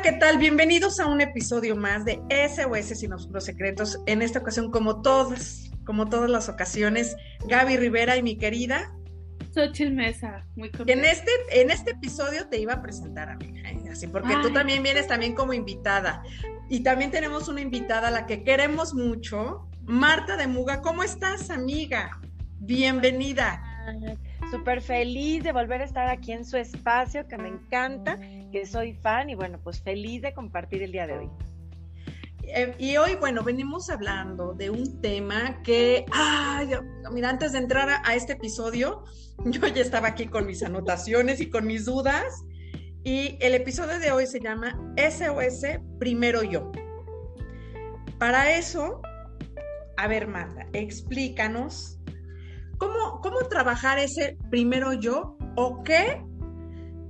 Hola, ¿qué tal? Bienvenidos a un episodio más de SOS Sin Oscuros Secretos. En esta ocasión, como todas, como todas las ocasiones, Gaby Rivera y mi querida. Xochitl Mesa, muy contenta. En este, en este episodio te iba a presentar, amiga, ¿eh? así, porque tú también vienes también como invitada. Y también tenemos una invitada a la que queremos mucho, Marta de Muga. ¿Cómo estás, amiga? Bienvenida. Súper feliz de volver a estar aquí en su espacio, que me encanta, que soy fan y bueno, pues feliz de compartir el día de hoy. Eh, y hoy, bueno, venimos hablando de un tema que, ay, mira, antes de entrar a, este episodio, yo ya estaba aquí con mis anotaciones y con mis dudas. Y el episodio de hoy se llama SOS Primero Yo. Para eso, a ver, Marta, explícanos ¿Cómo, trabajar ese primero yo o qué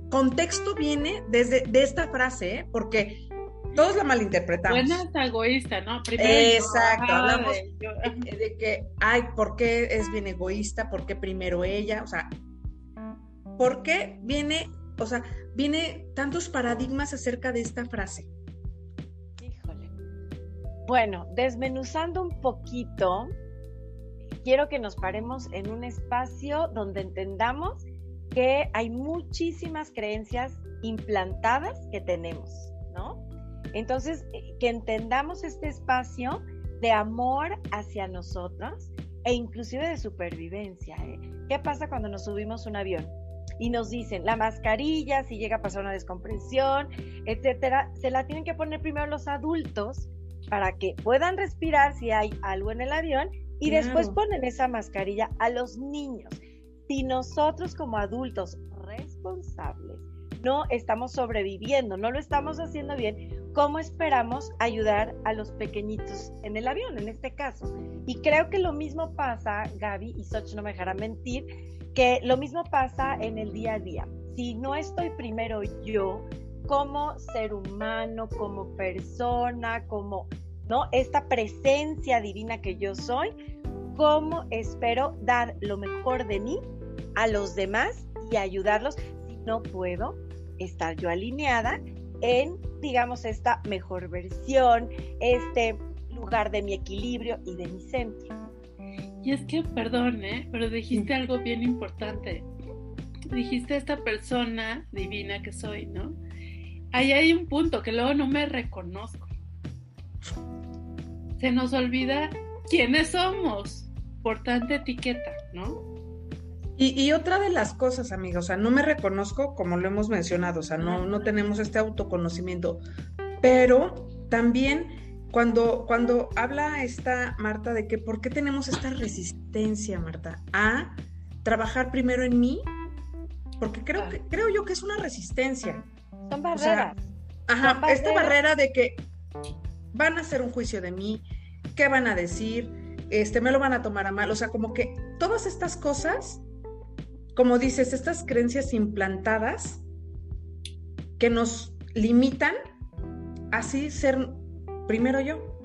contexto viene desde de esta frase? ¿eh? Porque todos la malinterpretamos. Buena egoísta, ¿no? Exacto, hablamos de, que, ay, ¿por qué es bien egoísta? ¿Por qué primero ella? O sea, ¿por qué viene, o sea, viene tantos paradigmas acerca de esta frase? Híjole. Bueno, desmenuzando un poquito, quiero que nos paremos en un espacio donde entendamos que hay muchísimas creencias implantadas que tenemos, ¿no? Entonces, eh, que entendamos este espacio de amor hacia nosotros e inclusive de supervivencia. ¿eh? ¿Qué pasa cuando nos subimos un avión? Y nos dicen, la mascarilla, si llega a pasar una descompresión, etcétera, se la tienen que poner primero los adultos para que puedan respirar si hay algo en el avión y después ponen esa mascarilla a los niños. Si nosotros como adultos responsables no estamos sobreviviendo, no lo estamos haciendo bien, ¿cómo esperamos ayudar a los pequeñitos en el avión, en este caso? Y creo que lo mismo pasa, Gaby, y Soch no me dejará mentir, que lo mismo pasa en el día a día. Si no estoy primero yo, como ser humano, como persona, como Esta presencia divina que yo soy, ¿cómo espero dar lo mejor de mí a los demás y ayudarlos si no puedo estar yo alineada en, digamos, esta mejor versión, este lugar de mi equilibrio y de mi centro? Y es que, perdón, ¿eh? pero dijiste algo bien importante. Dijiste esta persona divina que soy, ¿no? Ahí hay un punto que luego no me reconozco se nos olvida quiénes somos por tanta etiqueta, ¿no? Y, otra de las cosas, amigos, o sea, no me reconozco como lo hemos mencionado, o sea, no, no tenemos este autoconocimiento, pero también cuando, cuando habla esta Marta de que por qué tenemos esta resistencia, Marta, a trabajar primero en mí, porque creo, que, creo yo que es una resistencia. Son barreras. ajá, esta barrera de que van a hacer un juicio de mí, qué van a decir, este, me lo van a tomar a mal, o sea, como que todas estas cosas, como dices, estas creencias implantadas que nos limitan así ser primero yo.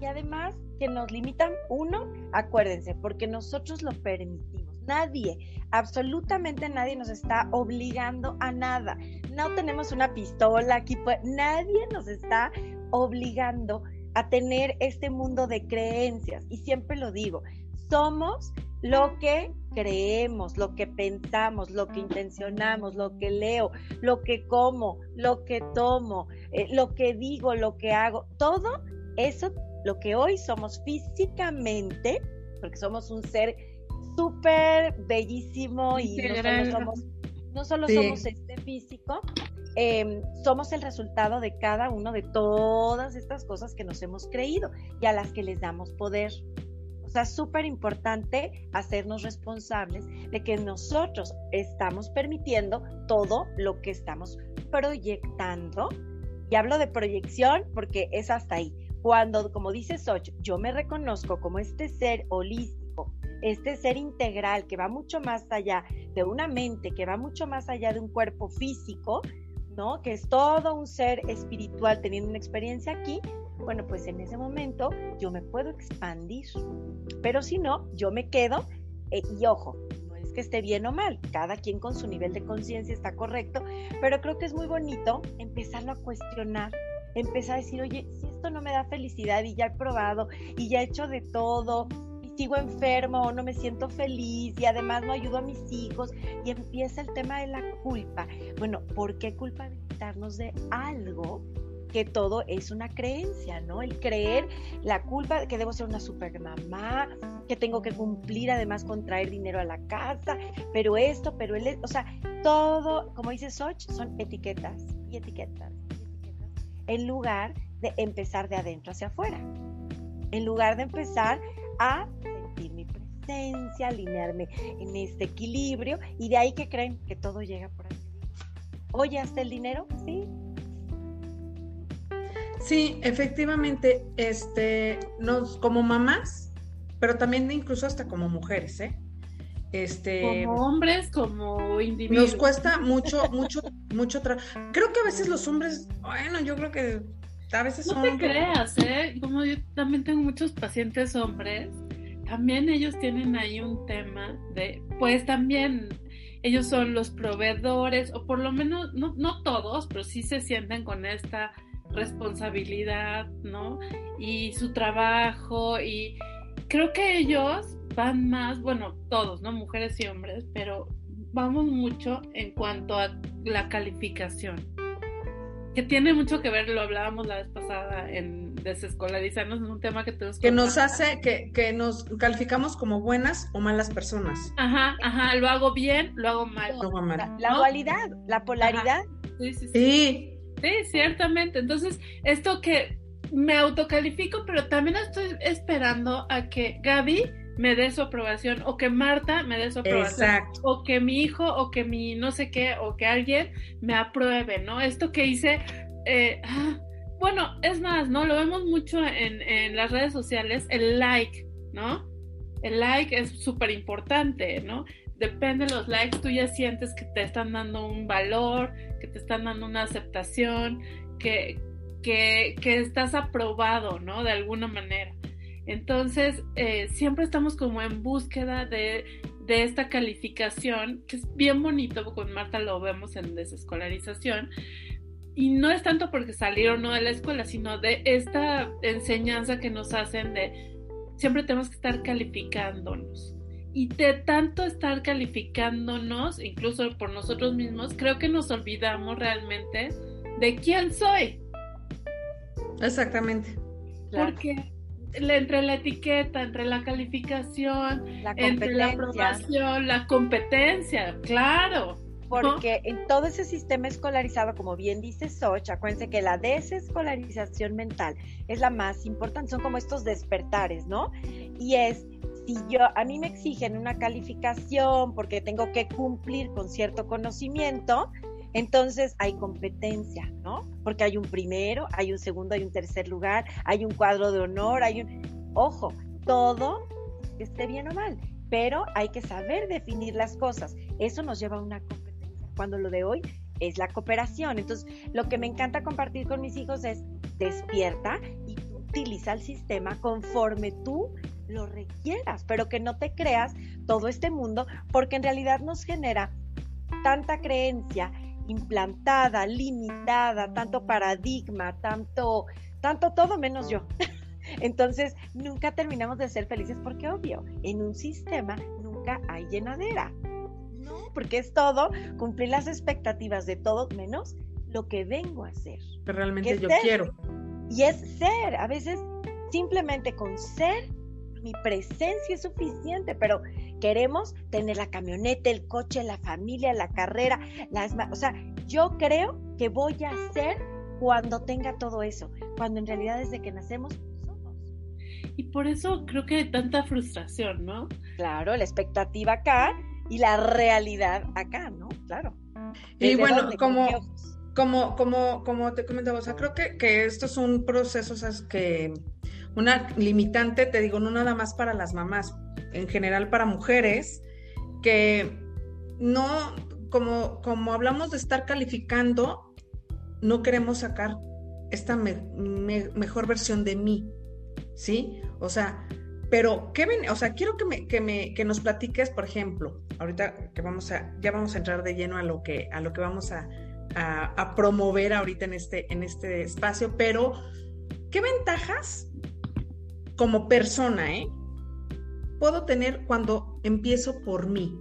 Y además que nos limitan, uno, acuérdense, porque nosotros lo permitimos. Nadie, absolutamente nadie nos está obligando a nada. No tenemos una pistola aquí, pues, nadie nos está obligando a tener este mundo de creencias. Y siempre lo digo, somos lo que creemos, lo que pensamos, lo que intencionamos, lo que leo, lo que como, lo que tomo, eh, lo que digo, lo que hago, todo eso, lo que hoy somos físicamente, porque somos un ser súper bellísimo y no solo somos, no solo somos este físico, Em, somos el resultado de cada uno de todas estas cosas que nos hemos creído y a las que les damos poder. O sea, súper importante hacernos responsables de que nosotros estamos permitiendo todo lo que estamos proyectando. Y hablo de proyección porque es hasta ahí. Cuando, como dice Soch, yo me reconozco como este ser holístico, este ser integral que va mucho más allá de una mente, que va mucho más allá de un cuerpo físico, ¿no? Que es todo un ser espiritual teniendo una experiencia aquí, bueno, pues en ese momento yo me puedo expandir. Pero si no, yo me quedo, eh, y ojo, no es que esté bien o mal, cada quien con su nivel de conciencia está correcto, pero creo que es muy bonito empezarlo a cuestionar, empezar a decir, oye, si esto no me da felicidad y ya he probado y ya he hecho de todo sigo enfermo o no me siento feliz y además no ayudo a mis hijos y empieza el tema de la culpa. Bueno, ¿por qué culpabilizarnos de algo que todo es una creencia, ¿no? El creer la culpa que debo ser una super mamá, que tengo que cumplir además con traer dinero a la casa, pero esto, pero él, o sea, todo, como dice Soch, son etiquetas y etiquetas, en lugar de empezar de adentro hacia afuera, en lugar de empezar a presencia, alinearme en este equilibrio y de ahí que creen que todo llega por ahí. Oye, hasta el dinero, sí, Sí, efectivamente, este, nos, como mamás, pero también incluso hasta como mujeres, ¿eh? Este, como hombres, como individuos. Nos cuesta mucho, mucho, mucho trabajo. Creo que a veces los hombres, bueno, yo creo que a veces no son. te creas, ¿eh? Como yo también tengo muchos pacientes hombres, también ellos tienen ahí un tema de, pues también ellos son los proveedores, o por lo menos, no, no todos, pero sí se sienten con esta responsabilidad, ¿no? Y su trabajo y creo que ellos van más, bueno, todos, ¿no? Mujeres y hombres, pero vamos mucho en cuanto a la calificación, que tiene mucho que ver, lo hablábamos la vez pasada en desescolarizarnos, en un tema que tenemos que nos hace, que, que nos calificamos como buenas o malas personas. Ajá, ajá, lo hago bien, lo hago mal. La, dualidad, la polaridad. Sí, sí, sí. Sí, ciertamente. Entonces, esto que me autocalifico, pero también estoy esperando a que Gaby me dé su aprobación o que Marta me dé su aprobación o que mi hijo o que mi no sé qué o que alguien me apruebe, ¿no? Esto que hice, eh, ah, bueno, es más, ¿no? Lo vemos mucho en, en las redes sociales, el like, ¿no? El like es súper importante, ¿no? depende de los likes, tú ya sientes que te están dando un valor, que te están dando una aceptación, que, que, estás aprobado, ¿no? De alguna manera. Entonces, eh, siempre estamos como en búsqueda de, de, esta calificación, que es bien bonito, con Marta lo vemos en desescolarización, y no es tanto porque salieron no de la escuela, sino de esta enseñanza que nos hacen de siempre tenemos que estar calificándonos y de tanto estar calificándonos, incluso por nosotros mismos, creo que nos olvidamos realmente de quién soy. Exactamente. Porque entre la etiqueta, entre la calificación, entre la aprobación, la competencia, claro. Porque en todo ese sistema escolarizado, como bien dice Soch, acuérdense que la desescolarización mental es la más importante, son como estos despertares, ¿no? Y es si yo a mí me exigen una calificación porque tengo que cumplir con cierto conocimiento, entonces hay competencia, ¿no? Porque hay un primero, hay un segundo, hay un tercer lugar, hay un cuadro de honor, hay un ojo, todo esté bien o mal, pero hay que saber definir las cosas. Eso nos lleva a una competencia. Cuando lo de hoy es la cooperación. Entonces, lo que me encanta compartir con mis hijos es despierta y utiliza el sistema conforme tú lo requieras, pero que no te creas todo este mundo, porque en realidad nos genera tanta creencia implantada, limitada, tanto paradigma, tanto, tanto todo menos yo. Entonces, nunca terminamos de ser felices porque, obvio, en un sistema nunca hay llenadera. No, porque es todo cumplir las expectativas de todos menos lo que vengo a hacer. Que realmente yo quiero. Y es ser. A veces simplemente con ser mi presencia es suficiente, pero queremos tener la camioneta, el coche, la familia, la carrera, las, o sea, yo creo que voy a ser cuando tenga todo eso, cuando en realidad desde que nacemos somos. Y por eso creo que hay tanta frustración, ¿no? Claro, la expectativa acá y la realidad acá, ¿no? Claro. Y bueno, como, como, como, como te comentaba, o sea, creo que, que esto es un proceso, o sea, que una limitante, te digo, no nada más para las mamás, en general para mujeres, que no, como, como hablamos de estar calificando, no queremos sacar esta mejor versión de mí, ¿sí? O sea, pero, ¿qué? O sea, quiero que, me, que, me, que nos platiques, por ejemplo, ahorita que vamos a, ya vamos a entrar de lleno a lo que, a lo que vamos a, a, promover ahorita en este, en este espacio, pero ¿qué ventajas como persona, eh, puedo tener cuando empiezo por mí?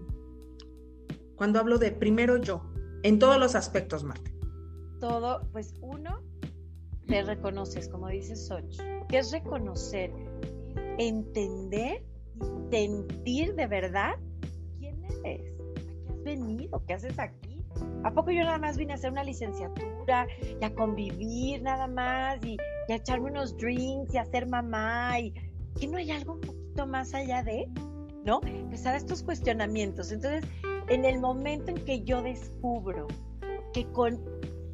Cuando hablo de primero yo, en todos los aspectos, Marta. Todo, pues uno, te reconoces, como dice Soch, que es reconocer, entender sentir de verdad quién eres, a qué has venido, qué haces aquí. ¿A poco yo nada más vine a hacer una licenciatura y a convivir nada más y, a echarme unos drinks y a ser mamá y que no hay algo un poquito más allá de, ¿no? Empezar estos cuestionamientos. Entonces, en el momento en que yo descubro que con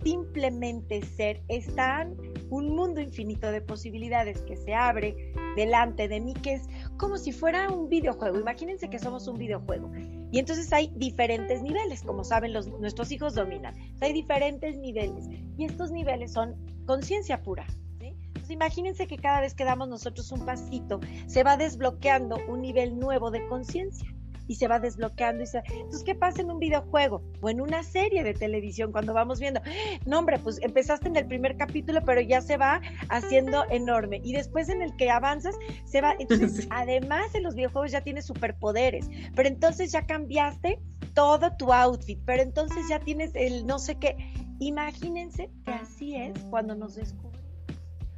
simplemente ser están un mundo infinito de posibilidades que se abre delante de mí, que es como si fuera un videojuego. Imagínense que somos un videojuego. Y entonces hay diferentes niveles, como saben, los, nuestros hijos dominan. Hay diferentes niveles. Y estos niveles son conciencia pura. Entonces imagínense que cada vez que damos nosotros un pasito, se va desbloqueando un nivel nuevo de conciencia y se va desbloqueando. Y se... Entonces, ¿qué pasa en un videojuego o en una serie de televisión cuando vamos viendo? No, hombre, pues empezaste en el primer capítulo, pero ya se va haciendo enorme. Y después en el que avanzas, se va. Entonces, además en los videojuegos ya tienes superpoderes, pero entonces ya cambiaste todo tu outfit, pero entonces ya tienes el no sé qué. Imagínense que así es cuando nos descubrimos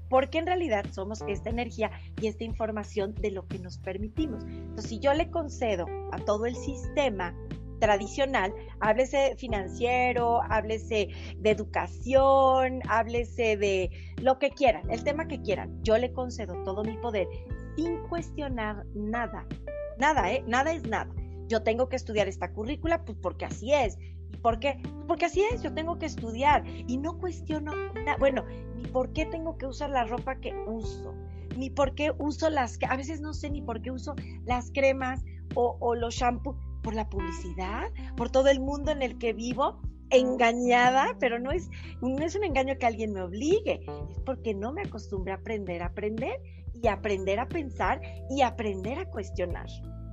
porque en realidad somos esta energía y esta información de lo que nos permitimos. Entonces, si yo le concedo a todo el sistema tradicional, háblese financiero, háblese de educación, háblese de lo que quieran, el tema que quieran, yo le concedo todo mi poder sin cuestionar nada. Nada, ¿eh? Nada es nada. Yo tengo que estudiar esta currícula, pues porque así es. ¿Y por qué? Porque así es, yo tengo que estudiar y no cuestiono nada. Bueno, ni por qué tengo que usar la ropa que uso, ni por qué uso las, a veces no sé ni por qué uso las cremas o, los shampoos, por la publicidad, por todo el mundo en el que vivo, engañada, pero no es, no es un engaño que alguien me obligue, es porque no me acostumbré a aprender a aprender y aprender a pensar y aprender a cuestionar.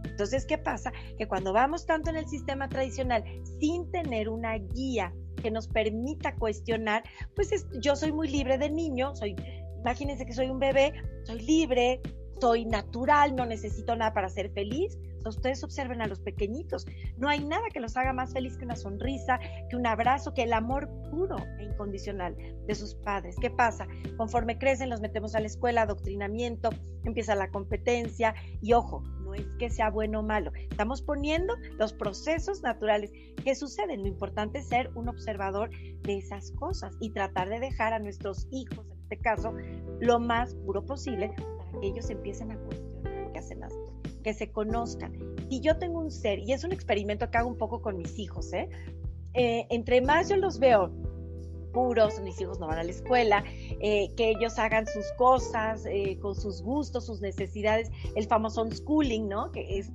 Entonces, ¿qué pasa? Que cuando vamos tanto en el sistema tradicional sin tener una guía que nos permita cuestionar, pues yo soy muy libre de niño, soy, imagínense que soy un bebé, soy libre, soy natural, no necesito nada para ser feliz. Ustedes observen a los pequeñitos, no hay nada que los haga más feliz que una sonrisa, que un abrazo, que el amor puro e incondicional de sus padres. ¿Qué pasa? Conforme crecen, los metemos a la escuela, adoctrinamiento, empieza la competencia y ojo, es que sea bueno o malo. Estamos poniendo los procesos naturales que suceden. Lo importante es ser un observador de esas cosas y tratar de dejar a nuestros hijos, en este caso, lo más puro posible para que ellos empiecen a cuestionar qué hacen las que se conozcan. Y yo tengo un ser, y es un experimento que hago un poco con mis hijos, ¿eh? Eh, entre más yo los veo puros, mis hijos no van a la escuela, eh, que ellos hagan sus cosas eh, con sus gustos, sus necesidades, el famoso unschooling, ¿no? Que es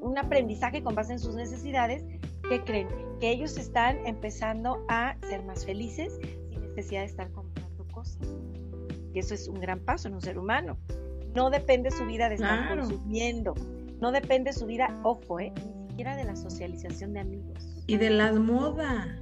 un aprendizaje con base en sus necesidades, que creen que ellos están empezando a ser más felices sin necesidad de estar comprando cosas. Y eso es un gran paso en un ser humano. No depende su vida de estar consumiendo, no depende su vida, ojo, ¿eh? ni siquiera de la socialización de amigos. Y de la moda.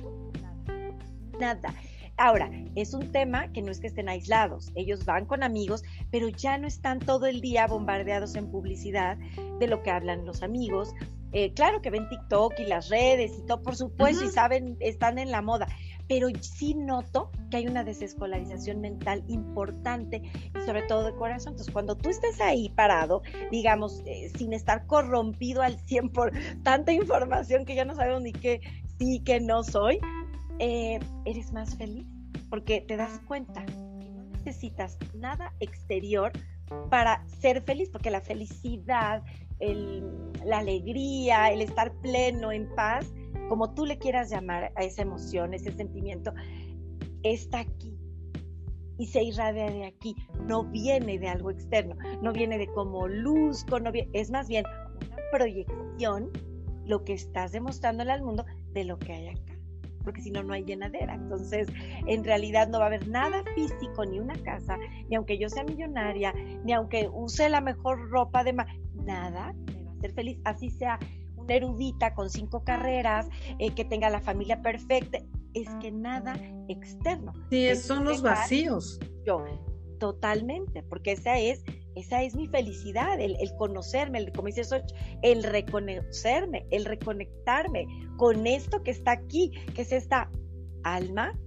Nada. nada. Ahora, es un tema que no es que estén aislados, ellos van con amigos, pero ya no están todo el día bombardeados en publicidad de lo que hablan los amigos. Eh, claro que ven TikTok y las redes y todo, por supuesto, y saben, están en la moda, pero sí noto que hay una desescolarización mental importante y sobre todo de corazón. Entonces, cuando tú estés ahí parado, digamos, eh, sin estar corrompido al 100 por tanta información que ya no sabemos ni qué sí, qué no soy, eh, eres más feliz porque te das cuenta que no necesitas nada exterior para ser feliz, porque la felicidad, la alegría, el estar pleno, en paz, como tú le quieras llamar a esa emoción, ese sentimiento, está aquí y se irradia de aquí, no viene de algo externo, no viene de cómo luzco, no es más bien una proyección, lo que estás demostrándole al mundo de lo que hay acá porque si no, no hay llenadera. Entonces, en realidad no va a haber nada físico, ni una casa, ni aunque yo sea millonaria, ni aunque use la mejor ropa de... nada me va a hacer feliz, así sea una erudita con cinco carreras, eh, que tenga la familia perfecta. Es que nada externo. Sí, son los vacíos. Yo, totalmente, porque esa es, esa es mi felicidad, el, conocerme, el, como dice el reconocerme, el reconectarme con esto que está aquí, que es esta alma,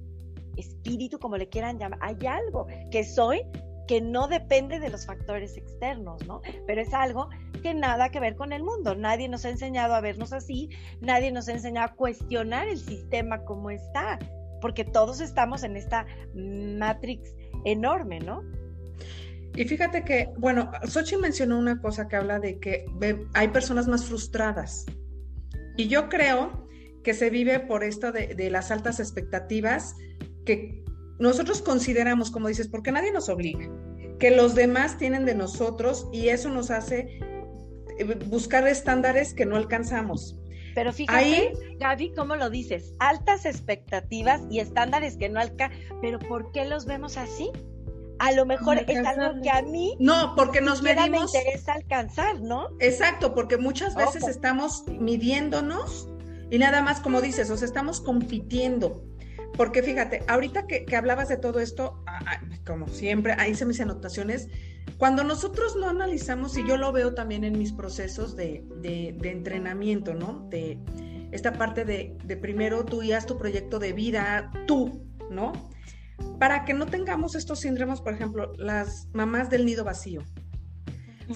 espíritu, como le quieran llamar. Hay algo que soy que no depende de los factores externos, ¿no? Pero es algo que nada que ver con el mundo. Nadie nos ha enseñado a vernos así, nadie nos ha enseñado a cuestionar el sistema como está, porque todos estamos en esta matrix enorme, ¿no? Y fíjate que, bueno, Sochi mencionó una cosa que habla de que hay personas más frustradas. Y yo creo que se vive por esto de, de las altas expectativas que nosotros consideramos, como dices, porque nadie nos obliga, que los demás tienen de nosotros y eso nos hace eh, buscar estándares que no alcanzamos. Pero fíjate, Gaby, ¿cómo lo dices? Altas expectativas y estándares que no alcanzan. Pero ¿por qué los vemos así? A lo mejor es algo que a mí no, porque nos medimos. me interesa alcanzar, ¿no? Exacto, porque muchas veces estamos midiéndonos y nada más, como dices, o sea, estamos compitiendo. Porque fíjate, ahorita que, hablabas de todo esto, como siempre, ahí se mis anotaciones, cuando nosotros no analizamos, y yo lo veo también en mis procesos de, entrenamiento, ¿no? De esta parte de, primero tú y haz tu proyecto de vida, tú, ¿no? Para que no tengamos estos síndromes, por ejemplo, las mamás del nido vacío.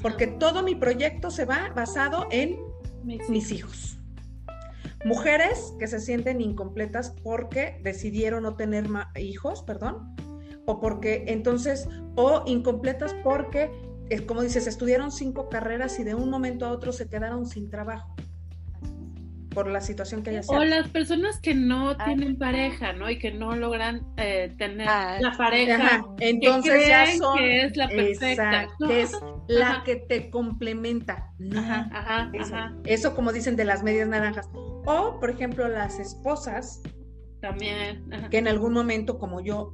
Porque todo mi proyecto se va basado en mis hijos. Mujeres que se sienten incompletas porque decidieron no tener hijos, perdón, o porque entonces, o incompletas porque, eh, como dices, estudiaron cinco carreras y de un momento a otro se quedaron sin trabajo por la situación que haya sido. O las personas que no tienen pareja, ¿no? Y que no logran eh, tener ah, la pareja. Entonces ya son, que es la perfecta. que es la que te complementa. Ajá, eso, eso, como dicen de las medias naranjas. O, por ejemplo, las esposas. También. Que en algún momento, como yo,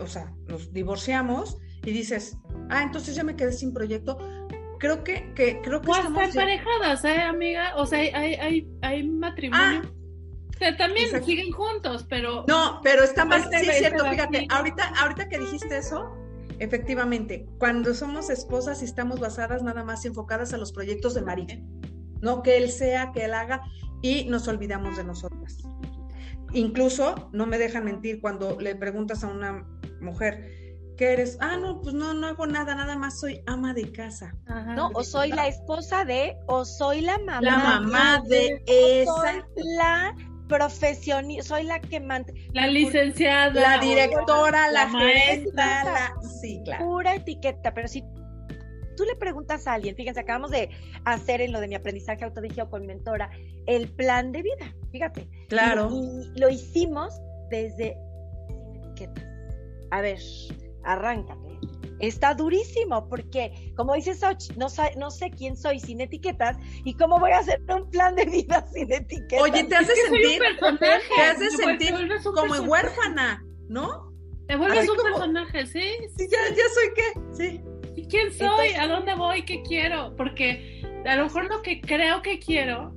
o sea, nos divorciamos y dices, ah, entonces ya me quedé sin proyecto creo que, que creo que o estamos emparejadas, ¿eh, amiga? O sea, hay, hay, hay matrimonio. Ah, o sea, también siguen juntos, pero. No, pero está más. Sí, cierto, fíjate, ahorita, ahorita que dijiste eso, efectivamente, cuando somos esposas y estamos basadas nada más enfocadas a los proyectos de marido, ¿no? Que él sea, que él haga, y nos olvidamos de nosotras. Incluso, no me dejan mentir, cuando le preguntas a una mujer, ¿Qué eres? Ah, no, pues no, no hago nada, nada más soy ama de casa. no, o soy la esposa de, o soy la mamá. La mamá de, esa. Soy la profesión, soy la que mantiene. La licenciada. La directora, la, la la. Sí, claro. Pura etiqueta, pero si tú le preguntas a alguien, fíjense, acabamos de hacer en lo de mi aprendizaje autodirigido con mentora, el plan de vida, fíjate. Claro. Y, lo hicimos desde etiquetas. A ver, arráncate. Está durísimo porque, como dice Soch, no, no sé quién soy sin etiquetas y cómo voy a hacer un plan de vida sin etiquetas. Oye, te hace sentir, te hace sentir como huérfana, ¿no? Te vuelves un personaje, ¿sí? Sí, ya, ya soy qué, sí. ¿Y quién soy? ¿A dónde voy? ¿Qué quiero? Porque a lo mejor lo que creo que quiero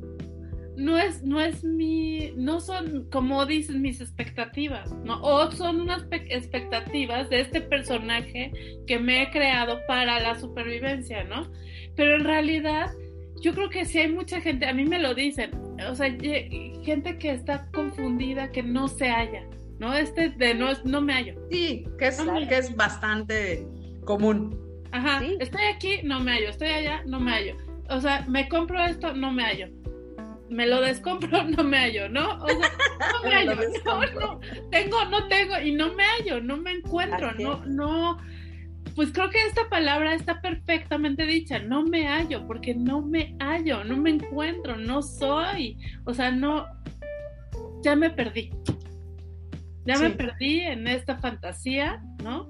no es, no es mi, no son como dicen mis expectativas, ¿no? O son unas expectativas de este personaje que me he creado para la supervivencia, ¿no? Pero en realidad, yo creo que sí hay mucha gente, a mí me lo dicen, o sea, gente que está confundida, que no se halla, ¿no? Este de no, no me hallo. Sí, que es, que es bastante común. Ajá, estoy aquí, no me hallo, estoy allá, no me hallo. O sea, me compro esto, no me hallo me lo descompro, no me hallo, ¿no? O sea, no me hallo, no, no, tengo, no tengo, y no me hallo, no me encuentro, no, no, pues creo que esta palabra está perfectamente dicha, no me hallo, porque no me hallo, no me encuentro, no soy, o sea, no, ya me perdí, ya me perdí en esta fantasía, ¿no?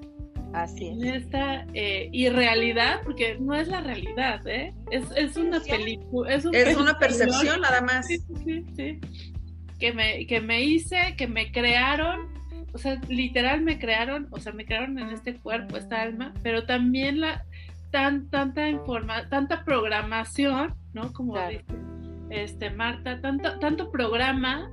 Así es. En esta eh, irrealidad, porque no es la realidad, ¿eh? Es, es una película. Es, es una percepción nada más. Sí, sí, sí. Que me, que me hice, que me crearon, o sea, literal me crearon, o sea, me crearon en este cuerpo, esta alma, pero también la tan, tanta informa, tanta programación, ¿no? Como este, Marta, tanto, tanto programa,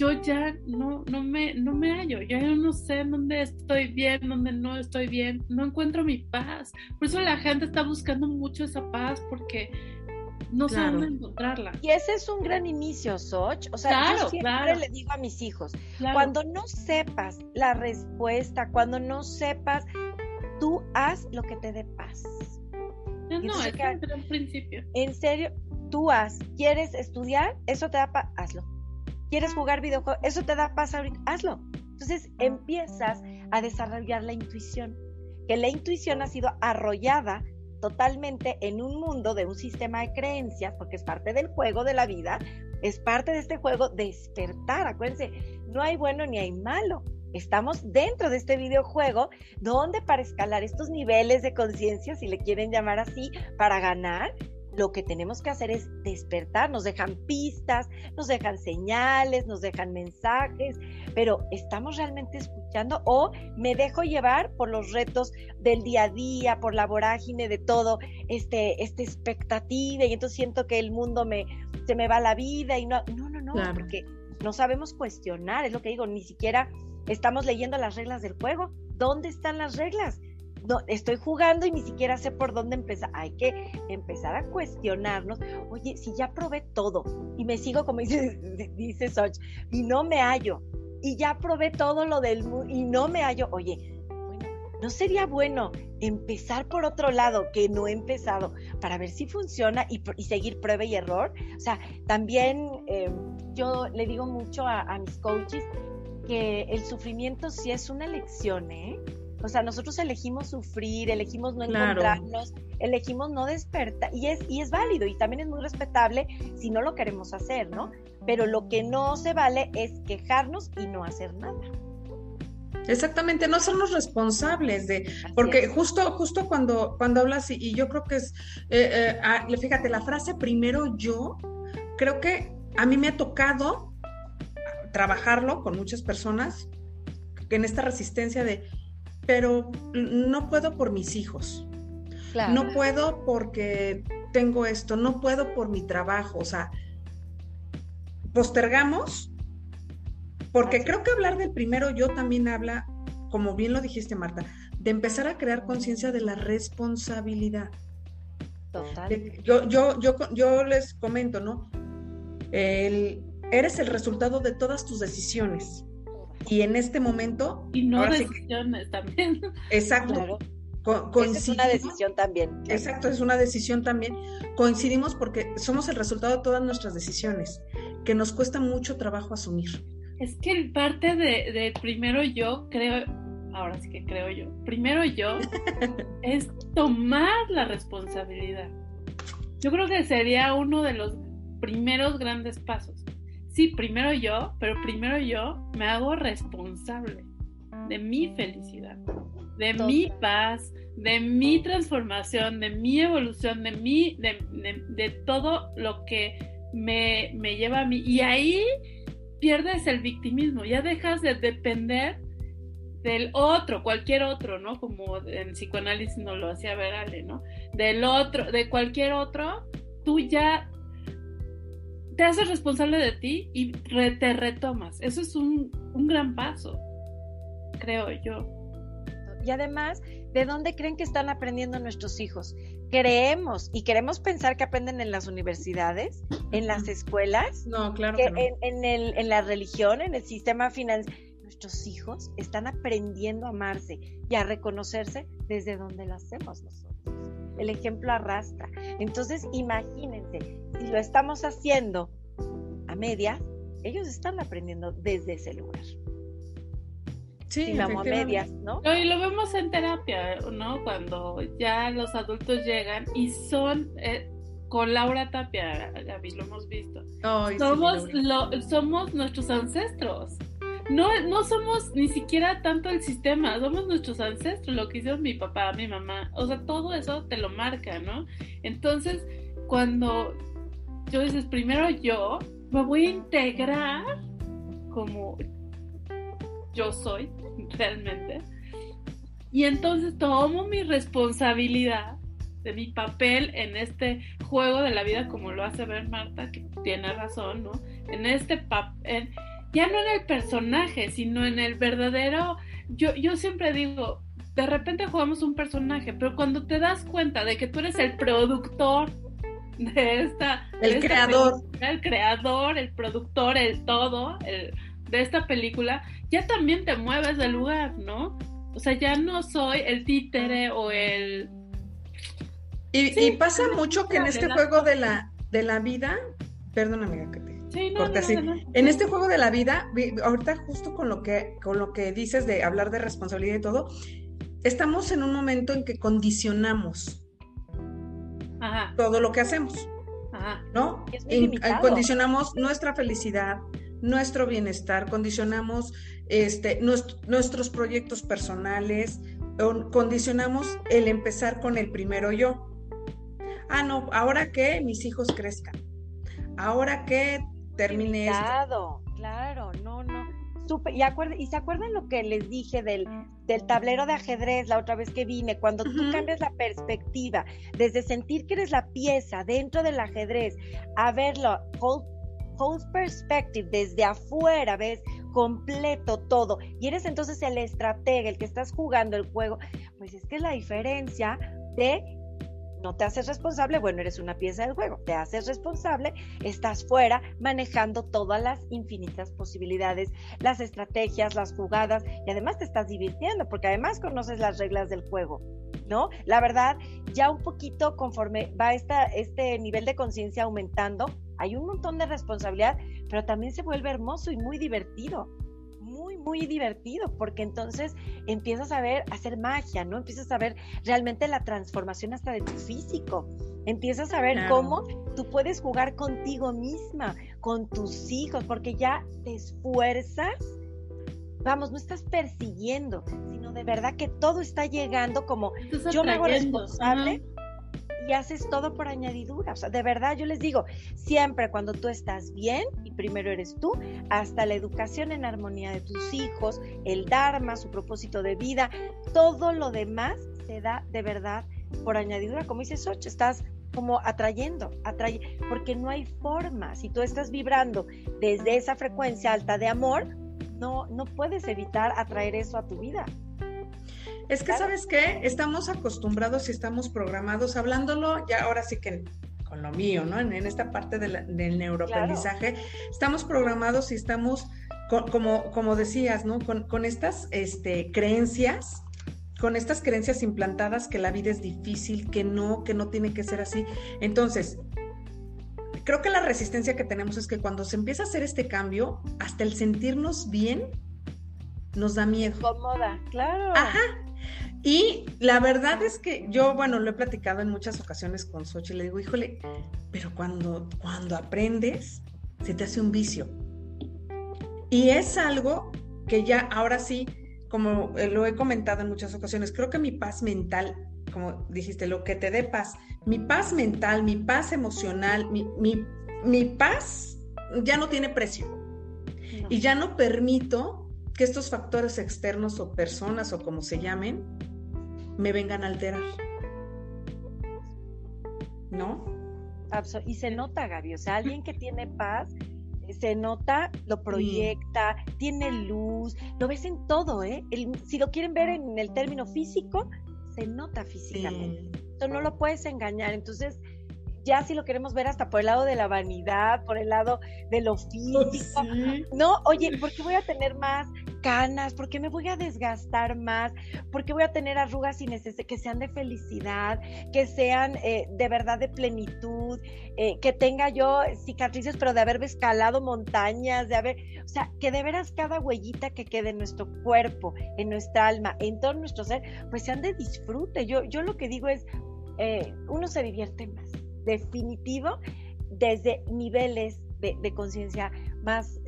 yo ya no, no, me, no me hallo, yo ya no sé dónde estoy bien, dónde no estoy bien, no encuentro mi paz. Por eso la gente está buscando mucho esa paz, porque no saben encontrarla. Y ese es un gran inicio, Soch. O sea, yo siempre le digo a mis hijos, cuando no sepas la respuesta, cuando no sepas, tú haz lo que te dé paz. No, es un principio. En serio, tú haz. ¿Quieres estudiar? Eso te da paz, hazlo. ¿Quieres jugar videojuegos? Eso te da paz ahorita, hazlo. Entonces empiezas a desarrollar la intuición, que la intuición ha sido arrollada totalmente en un mundo de un sistema de creencias, porque es parte del juego de la vida, es parte de este juego despertar. Acuérdense, no hay bueno ni hay malo. Estamos dentro de este videojuego donde para escalar estos niveles de conciencia, si le quieren llamar así, para ganar, lo que tenemos que hacer es despertar, nos dejan pistas, nos dejan señales, nos dejan mensajes, pero ¿estamos realmente escuchando o me dejo llevar por los retos del día a día, por la vorágine de todo, este, esta expectativa y entonces siento que el mundo me, se me va la vida y no, no, no, no, porque no sabemos cuestionar, es lo que digo, ni siquiera estamos leyendo las reglas del juego. ¿Dónde están las reglas? No, estoy jugando y ni siquiera sé por dónde empezar. Hay que empezar a cuestionarnos. Oye, si ya probé todo y me sigo, como dice, dice Soch, y no me hallo, y ya probé todo lo del mundo y no me hallo, oye, ¿no sería bueno empezar por otro lado que no he empezado para ver si funciona y, seguir prueba y error? O sea, también em, yo le digo mucho a, a mis coaches que el sufrimiento sí es una lección, ¿eh? O sea, nosotros elegimos sufrir, elegimos no encontrarnos, elegimos no despertar, y es, y es válido, y también es muy respetable si no lo queremos hacer, ¿no? Pero lo que no se vale es quejarnos y no hacer nada. Exactamente, no somos responsables de, porque justo, justo cuando, cuando hablas, y, yo creo que es, eh, eh, ah, fíjate, la frase primero yo, creo que a mí me ha tocado trabajarlo con muchas personas en esta resistencia de pero no puedo por mis hijos. No puedo porque tengo esto, no puedo por mi trabajo, o sea, postergamos, porque creo que hablar del primero yo también habla, como bien lo dijiste Marta, de empezar a crear conciencia de la responsabilidad. Total. Yo, yo, yo, yo les comento, ¿no? eres el resultado de todas tus decisiones. Y en este momento... Y no decisiones también. Exacto. es una decisión también. Exacto, es una decisión también. Coincidimos porque somos el resultado de todas nuestras decisiones, que nos cuesta mucho trabajo asumir. Es que parte de, de primero yo creo, ahora sí que creo yo, primero yo es tomar la responsabilidad. Yo creo que sería uno de los primeros grandes pasos sí, primero yo, pero primero yo me hago responsable de mi felicidad, de mi paz, de mi transformación, de mi evolución, de mi, de, todo lo que me, me, lleva a mí. Y ahí pierdes el victimismo, ya dejas de depender del otro, cualquier otro, ¿no? Como en psicoanálisis nos lo hacía ver Ale, ¿no? Del otro, de cualquier otro, tú ya te haces responsable de ti y te retomas. Eso es un, gran paso, creo yo. Y además, ¿de dónde creen que están aprendiendo nuestros hijos? Creemos y queremos pensar que aprenden en las universidades, en las escuelas, no, claro En, el, en la religión, en el sistema financiero. Nuestros hijos están aprendiendo a amarse y a reconocerse desde donde lo hacemos nosotros. El ejemplo arrastra. Entonces, imagínense, si lo estamos haciendo a medias, ellos están aprendiendo desde ese lugar. Sí, a medias, ¿no? Y lo vemos en terapia, ¿no? Cuando ya los adultos llegan y son eh, con Laura Tapia, Gaby, lo hemos visto. somos, somos nuestros ancestros. No, no somos ni siquiera tanto el sistema, somos nuestros ancestros, lo que hicieron mi papá, mi mamá. O sea, todo eso te lo marca, ¿no? Entonces, cuando yo dices, primero yo me voy a integrar como yo soy realmente. Y entonces tomo mi responsabilidad de mi papel en este juego de la vida, como lo hace ver Marta, que tiene razón, ¿no? En este papel, ya no en el personaje, sino en el verdadero, yo, yo siempre digo, de repente jugamos un personaje, pero cuando te das cuenta de que tú eres el productor de esta... El creador. el creador, el productor, el todo el, de esta película, ya también te mueves del lugar, ¿no? O sea, ya no soy el títere o el... Y, pasa mucho que en este juego de la, de la vida, perdón amiga que sí, no, así. En este juego de la vida, ahorita justo con lo que con lo que dices de hablar de responsabilidad y todo, estamos en un momento en que condicionamos todo lo que hacemos. ¿No? condicionamos nuestra felicidad, nuestro bienestar, condicionamos este, nuestros proyectos personales, condicionamos el empezar con el primero yo. Ah, no, ahora que mis hijos crezcan, ahora que termine esto. Claro, no, no. y, y se acuerdan lo que les dije del, del, tablero de ajedrez la otra vez que vine, cuando tú cambias la perspectiva, desde sentir que eres la pieza dentro del ajedrez, a verlo whole, whole perspective, desde afuera, ves completo todo, y eres entonces el estratega, el que estás jugando el juego, pues es que es la diferencia de no te haces responsable, bueno, eres una pieza del juego, te haces responsable, estás fuera manejando todas las infinitas posibilidades, las estrategias, las jugadas y además te estás divirtiendo porque además conoces las reglas del juego, ¿no? La verdad, ya un poquito conforme va esta, este nivel de conciencia aumentando, hay un montón de responsabilidad, pero también se vuelve hermoso y muy divertido muy, muy divertido, porque entonces empiezas a ver, a hacer magia, ¿no? Empiezas a ver realmente la transformación hasta de tu físico. Empiezas a ver cómo tú puedes jugar contigo misma, con tus hijos, porque ya te esfuerzas. Vamos, no estás persiguiendo, sino de verdad que todo está llegando como yo me hago responsable haces todo por añadidura. O sea, de verdad yo les digo, siempre cuando tú estás bien, y primero eres tú, hasta la educación en armonía de tus hijos, el Dharma, su propósito de vida, todo lo demás se da de verdad por añadidura. Como dices, Ocho, estás como atrayendo, atrae, porque no hay forma. Si tú estás vibrando desde esa frecuencia alta de amor, no, no puedes evitar atraer eso a tu vida. Es que, ¿sabes qué? Estamos acostumbrados y estamos programados, hablándolo ya ahora sí que con lo mío, ¿no? En, esta parte del neuroaprendizaje, estamos programados y estamos, como, como decías, ¿no? Con, estas este, creencias, con estas creencias implantadas que la vida es difícil, que no, que no tiene que ser así. Entonces, creo que la resistencia que tenemos es que cuando se empieza a hacer este cambio, hasta el sentirnos bien, nos da miedo. Cómoda, claro. Ajá, y la verdad es que yo, bueno, lo he platicado en muchas ocasiones con Sochi, le digo, híjole, pero cuando, cuando aprendes, se te hace un vicio. Y es algo que ya ahora sí, como eh, lo he comentado en muchas ocasiones, creo que mi paz mental, como dijiste, lo que te dé paz, mi paz mental, mi paz emocional, mi, mi, paz ya no tiene precio. Y ya no permito que estos factores externos o personas o como se llamen, me vengan a alterar. ¿No? Y se nota, Gaby, o sea, alguien que tiene paz, se nota, lo proyecta, tiene luz, lo ves en todo, ¿eh? si lo quieren ver en el término físico, se nota físicamente. Entonces no lo puedes engañar. Entonces, ya si lo queremos ver hasta por el lado de la vanidad, por el lado de lo físico. No, oye, ¿por qué voy a tener más canas? ¿Por qué me voy a desgastar más? ¿Por qué voy a tener arrugas que sean de felicidad, que sean eh, de verdad de plenitud, eh, que tenga yo cicatrices, pero de haber escalado montañas, de haber, o sea, que de veras cada huellita que quede en nuestro cuerpo, en nuestra alma, en todo nuestro ser, pues sean de disfrute. Yo, yo lo que digo es, eh, uno se divierte más definitivo desde niveles de, conciencia más,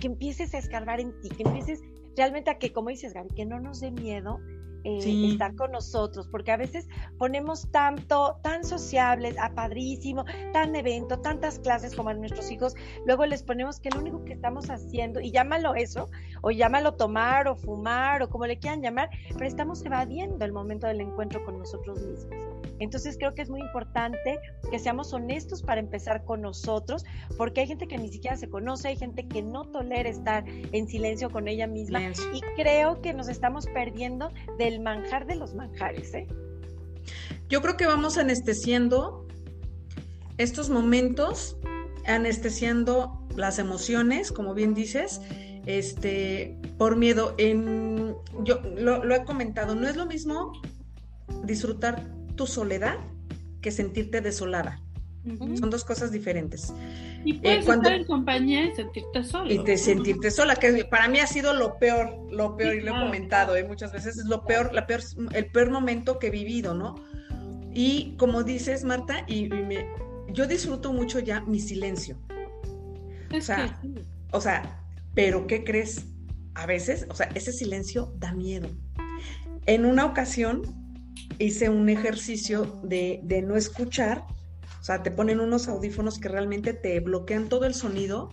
que empieces a escarbar en ti, que empieces realmente a que, como dices Gaby, que no nos dé miedo eh, estar con nosotros, porque a veces ponemos tanto, tan sociables, a padrísimo, tan evento, tantas clases como a nuestros hijos, luego les ponemos que lo único que estamos haciendo, y llámalo eso, o llámalo tomar o fumar, o como le quieran llamar, pero estamos evadiendo el momento del encuentro con nosotros mismos. Entonces creo que es muy importante que seamos honestos para empezar con nosotros, porque hay gente que ni siquiera se conoce, hay gente que no tolera estar en silencio con ella misma y creo que nos estamos perdiendo del manjar de los manjares. ¿eh? Yo creo que vamos anestesiando estos momentos, anestesiando las emociones, como bien dices, este, por miedo. En, yo lo, lo he comentado, no es lo mismo disfrutar tu soledad que sentirte desolada. Son dos cosas diferentes. Y puedes eh, estar en compañía y sentirte sola. Y te sentirte sola, que para mí ha sido lo peor, lo peor, y lo he comentado eh, muchas veces, es lo peor, la peor, el peor momento que he vivido, ¿no? Y como dices, Marta, y, yo disfruto mucho ya mi silencio. o sea, o sea, pero ¿qué crees? A veces, o sea, ese silencio da miedo. En una ocasión, hice un ejercicio de, no escuchar, o sea, te ponen unos audífonos que realmente te bloquean todo el sonido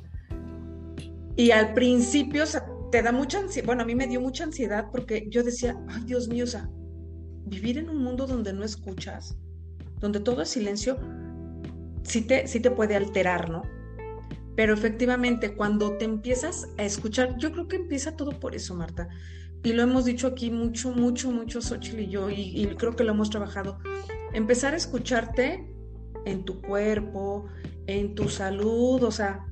y al principio, o sea, te da mucha ansiedad, bueno, a mí me dio mucha ansiedad porque yo decía, ay Dios mío, o sea, vivir en un mundo donde no escuchas, donde todo es silencio, sí te, sí te puede alterar, ¿no? Pero efectivamente, cuando te empiezas a escuchar, yo creo que empieza todo por eso, Marta y lo hemos dicho aquí mucho, mucho, mucho, Xochitl y yo, y, creo que lo hemos trabajado, empezar a escucharte en tu cuerpo, en tu salud, o sea,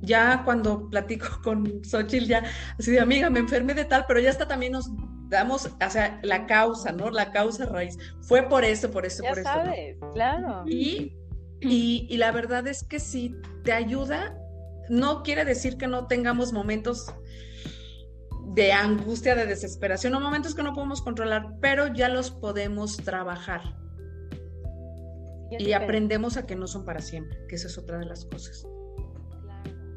ya cuando platico con Xochitl, ya así de amiga, me enfermé de tal, pero ya está también nos damos, o sea, la causa, ¿no? La causa raíz. Fue por eso, por eso, ya por sabes, claro. Y, y, y la verdad es que sí, te ayuda, no quiere decir que no tengamos momentos de angustia, de desesperación, o momentos que no podemos controlar, pero ya los podemos trabajar. Y aprendemos a que no son para siempre, que esa es otra de las cosas.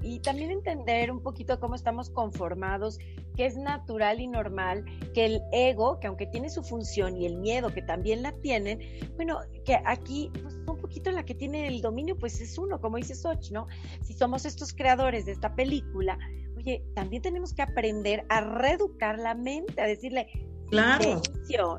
Y también entender un poquito cómo estamos conformados, que es natural y normal que el ego, que aunque tiene su función y el miedo que también la tienen, bueno, que aquí pues, un poquito la que tiene el dominio pues es uno, como dice Soch, ¿no? Si somos estos creadores de esta película, oye, también tenemos que aprender a reeducar la mente, a decirle, Claro.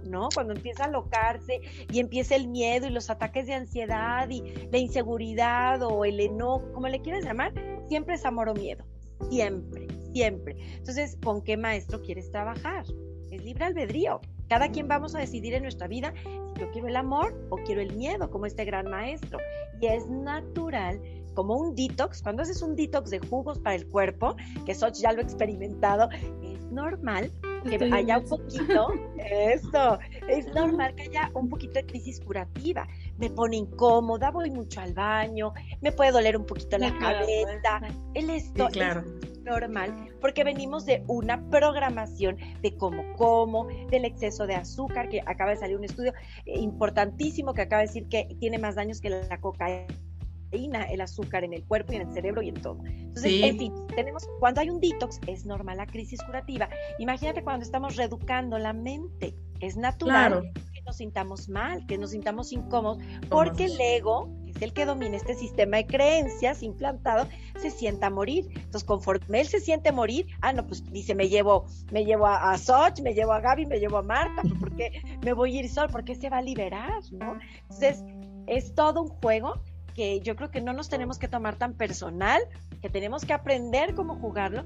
¿no? Cuando empieza a alocarse y empieza el miedo y los ataques de ansiedad y la inseguridad o el enojo, como le quieras llamar, siempre es amor o miedo. Siempre, siempre. Entonces, ¿con qué maestro quieres trabajar? Es libre albedrío. Cada quien vamos a decidir en nuestra vida si yo quiero el amor o quiero el miedo, como este gran maestro. Y es natural como un detox, cuando haces un detox de jugos para el cuerpo, que Soch ya lo ha experimentado, es normal que haya un poquito, eso, es normal que haya un poquito de crisis curativa. Me pone incómoda, voy mucho al baño, me puede doler un poquito la cabeza. El esto claro. es normal porque venimos de una programación de cómo como, del exceso de azúcar, que acaba de salir un estudio importantísimo que acaba de decir que tiene más daños que la cocaína el azúcar en el cuerpo y en el cerebro y en todo. Entonces, en fin, tenemos, cuando hay un detox, es normal la crisis curativa. Imagínate cuando estamos reeducando la mente, es natural que nos sintamos mal, que nos sintamos incómodos, porque el ego, el que domina este sistema de creencias implantado, se sienta a morir. Entonces, conforme él se siente morir, ah, no, pues dice, me llevo, me llevo a, a Soch, me llevo a Gaby, me llevo a Marta, pues, ¿por qué me voy a ir sol? ¿Por qué se va a liberar? ¿no? Entonces, es todo un juego que yo creo que no nos tenemos que tomar tan personal, que tenemos que aprender cómo jugarlo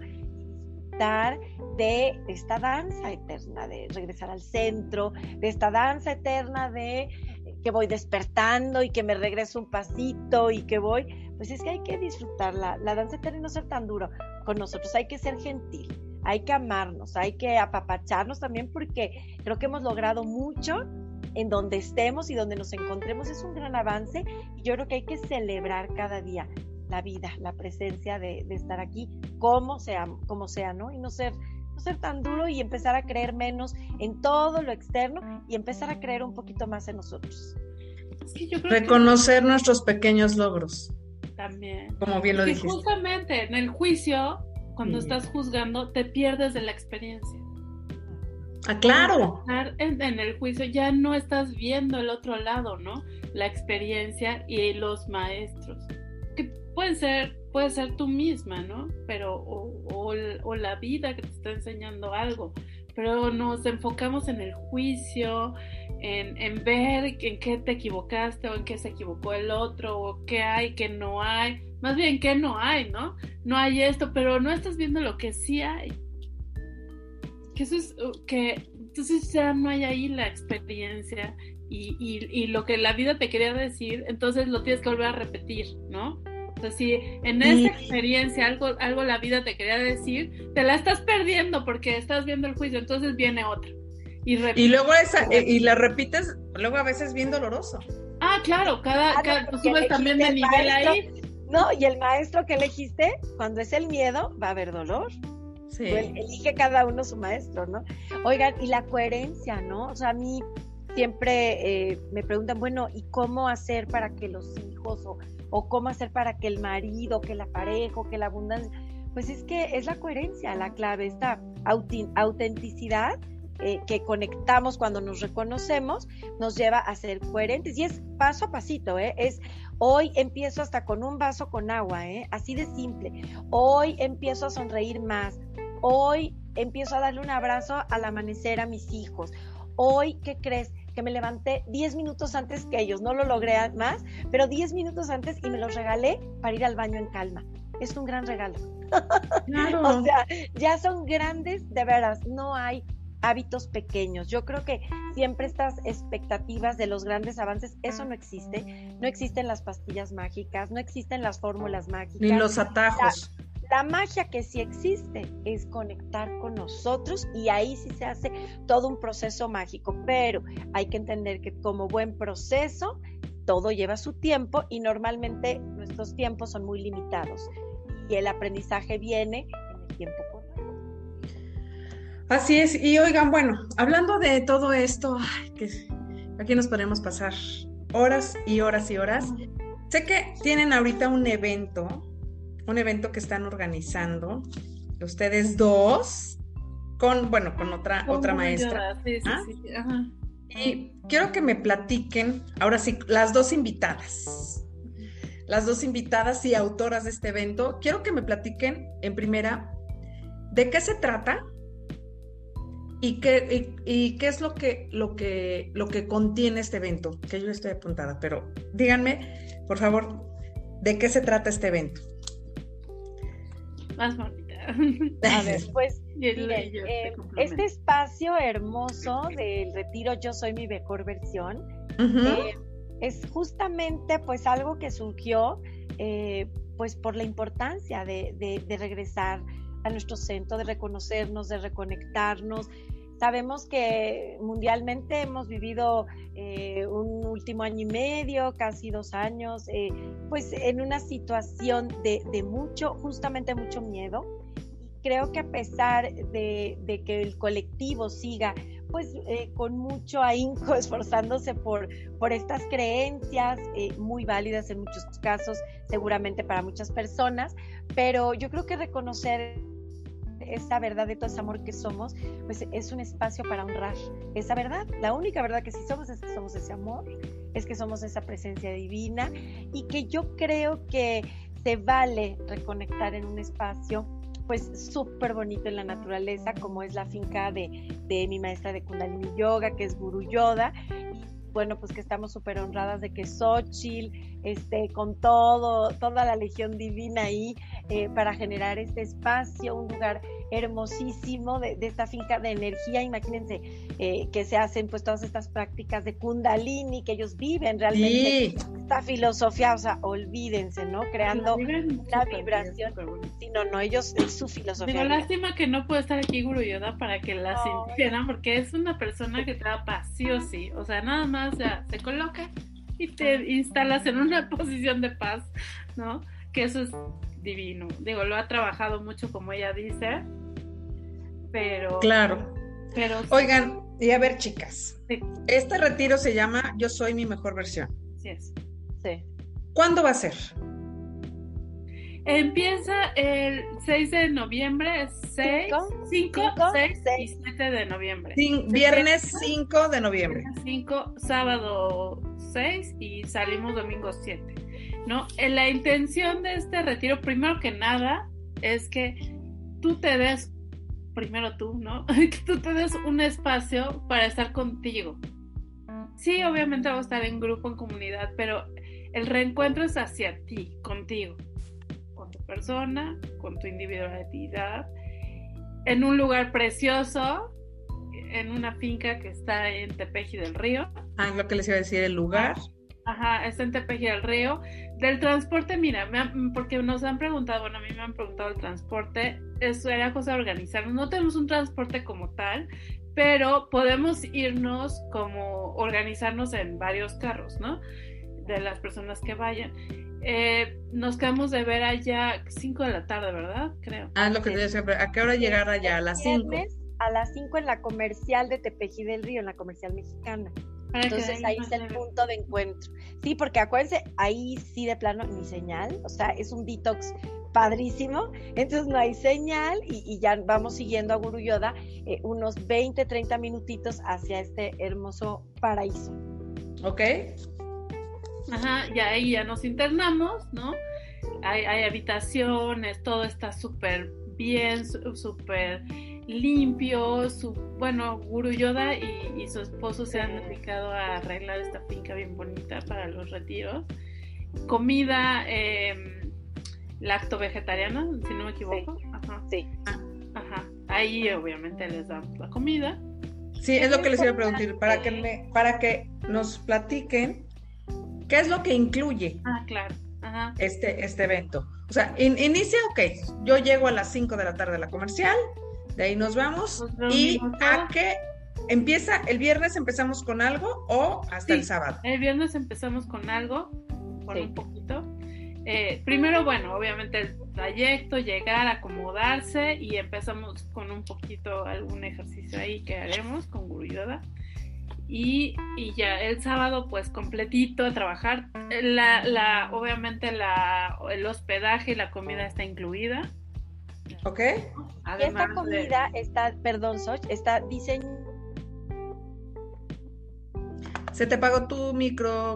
de esta danza eterna, de regresar al centro, de esta danza eterna de que voy despertando y que me regreso un pasito y que voy, pues es que hay que disfrutar la, la danza eterna y no ser tan duro con nosotros, hay que ser gentil, hay que amarnos, hay que apapacharnos también porque creo que hemos logrado mucho en donde estemos y donde nos encontremos es un gran avance y yo creo que hay que celebrar cada día la vida, la presencia de, estar aquí, como sea, como sea, ¿no? Y no ser, no ser tan duro y empezar a creer menos en todo lo externo y empezar a creer un poquito más en nosotros. Reconocer nuestros pequeños logros. También. Como bien lo dijiste. Justamente en el juicio, cuando estás juzgando, te pierdes de la experiencia. Ah, claro. En, en, el juicio ya no estás viendo el otro lado, ¿no? La experiencia y los maestros. Que pueden ser, puede ser tú misma, ¿no? Pero, o, o, la vida que te está enseñando algo. Pero nos enfocamos en el juicio en, en, ver en qué te equivocaste o en qué se equivocó el otro o qué hay, qué no hay, más bien qué no hay, ¿no? No hay esto, pero no estás viendo lo que sí hay. Que eso es uh, que entonces ya no hay ahí la experiencia y, y, y, lo que la vida te quería decir, entonces lo tienes que volver a repetir, ¿no? Entonces, si en esa experiencia algo, algo la vida te quería decir, te la estás perdiendo porque estás viendo el juicio, entonces viene otra. Y, y luego esa, eh, y la repites, luego a veces bien doloroso. Ah, claro, cada, cada subes también de nivel ahí. No, y el maestro que elegiste, cuando es el miedo, va a haber dolor. Sí. Elige cada uno su maestro, ¿no? Oigan, y la coherencia, ¿no? O sea, a mí siempre eh, me preguntan, bueno, ¿y cómo hacer para que los hijos o, o, cómo hacer para que el marido, que la pareja, que la abundancia? Pues es que es la coherencia la clave, esta autenticidad eh, que conectamos cuando nos reconocemos, nos lleva a ser coherentes y es paso a pasito, ¿eh? Es hoy empiezo hasta con un vaso con agua, ¿eh? Así de simple. Hoy empiezo a sonreír más. Hoy empiezo a darle un abrazo al amanecer a mis hijos. Hoy, ¿qué crees? que me levanté 10 minutos antes que ellos, no lo logré más, pero 10 minutos antes y me los regalé para ir al baño en calma. Es un gran regalo. o sea, ya son grandes, de veras, no hay hábitos pequeños. Yo creo que siempre estas expectativas de los grandes avances, eso no existe. No existen las pastillas mágicas, no existen las fórmulas mágicas. Ni los atajos. La magia que sí existe es conectar con nosotros y ahí sí se hace todo un proceso mágico, pero hay que entender que como buen proceso, todo lleva su tiempo y normalmente nuestros tiempos son muy limitados y el aprendizaje viene en el tiempo correcto. Así es, y oigan, bueno, hablando de todo esto, que aquí nos podemos pasar horas y horas y horas. Sé que tienen ahorita un evento un evento que están organizando ustedes dos con, bueno, con otra, otra maestra. Sí, sí, ¿Ah? sí. Ajá. Y quiero que me platiquen, ahora sí, las dos invitadas, las dos invitadas y autoras de este evento, quiero que me platiquen en primera de qué se trata y qué, y, qué es lo que, lo, que, lo que contiene este evento, que yo estoy apuntada, pero díganme, por favor, de qué se trata este evento más bonita. A ver, pues eh, este espacio hermoso del retiro Yo Soy mi mejor versión eh, es justamente pues algo que surgió eh, pues por la importancia de, de regresar a nuestro centro, de reconocernos, de reconectarnos, Sabemos que mundialmente hemos vivido eh, un último año y medio, casi dos años, eh, pues en una situación de, mucho, justamente mucho miedo. Creo que a pesar de, que el colectivo siga pues eh, con mucho ahínco esforzándose por, por estas creencias muy válidas en muchos casos, seguramente para muchas personas, pero yo creo que reconocer esa verdad de todo ese amor que somos, pues es un espacio para honrar esa verdad. La única verdad que sí somos es que somos ese amor, es que somos esa presencia divina y que yo creo que se vale reconectar en un espacio pues súper bonito en la naturaleza, como es la finca de, de mi maestra de Kundalini Yoga, que es Guru Yoda, bueno, pues que estamos súper honradas de que Xochitl, este, con todo, toda la legión divina ahí, eh, para generar este espacio, un lugar hermosísimo de, esta finca de energía. Imagínense eh, que se hacen pues todas estas prácticas de kundalini, que ellos viven realmente esta filosofía, o sea, olvídense, ¿no? Creando la vibración. Sí, no, no, ellos es su filosofía. Pero lástima que no puede estar aquí Guru Yoda para que la sintieran, porque es una persona que da paz, sí o sí. O sea, nada más ya se coloca y te instalas en una posición de paz, ¿no? Que eso es divino. Digo, lo ha trabajado mucho como ella dice, pero... Claro. Pero... Oigan, y a ver chicas, este retiro se llama Yo soy mi mejor versión. Sí es. Sí. ¿Cuándo va a ser? Empieza el 6 de noviembre, 6, 5, 6, y 7 de noviembre. viernes 5 de noviembre. 5, sábado 6 y salimos domingo 7. ¿no? Eh, la intención de este retiro, primero que nada, es que tú te des, primero tú, ¿no? que tú te des un espacio para estar contigo. sí, obviamente vamos a estar en grupo, en comunidad, pero el reencuentro es hacia ti, contigo, con tu persona, con tu individualidad, en un lugar precioso, en una finca que está en Tepeji del Río. Ah, lo que les iba a decir, el lugar. Ajá, está en Tepeji del Río. Del transporte, mira, porque nos han preguntado, bueno, a mí me han preguntado el transporte, eso era cosa de organizarnos. No tenemos un transporte como tal, pero podemos irnos como organizarnos en varios carros, ¿no? De las personas que vayan. Eh, nos quedamos de ver allá 5 de la tarde, ¿verdad? Creo. Ah, lo que te decía, ¿a qué hora llegar allá? A las 5. A las 5 en la comercial de Tepeji del Río, en la comercial mexicana. Entonces ahí es el punto de encuentro. Sí, porque acuérdense, ahí sí de plano ni señal, o sea, es un detox padrísimo, entonces no hay señal y, ya vamos siguiendo a Guru Yoda eh, unos 20, 30 minutitos hacia este hermoso paraíso. Ok. Ajá, y ahí ya nos internamos, ¿no? Hay, hay habitaciones, todo está súper bien, súper limpio, su, bueno, Guru Yoda y, su esposo se han dedicado a arreglar esta finca bien bonita para los retiros. Comida eh, lacto vegetariana, si no me equivoco. Sí. Ajá. Sí. Ajá. Ahí obviamente les damos la comida. Sí, es lo que les iba a preguntar, para que, me, para que nos platiquen qué es lo que incluye ah, claro. Este, este evento. O sea, inicia, ok, yo llego a las 5 de la tarde a la comercial, de ahí nos vamos. y a que empieza, el viernes empezamos con algo o hasta el sábado. El viernes empezamos con algo, con un poquito. Eh, primero, bueno, obviamente el trayecto, llegar, acomodarse y empezamos con un poquito algún ejercicio ahí que haremos con Guru Y, y, ya el sábado pues completito a trabajar. La, la, obviamente la, el hospedaje y la comida está incluida. Ok. esta comida está, perdón, Soch, está diseñada. Se te pagó tu micro.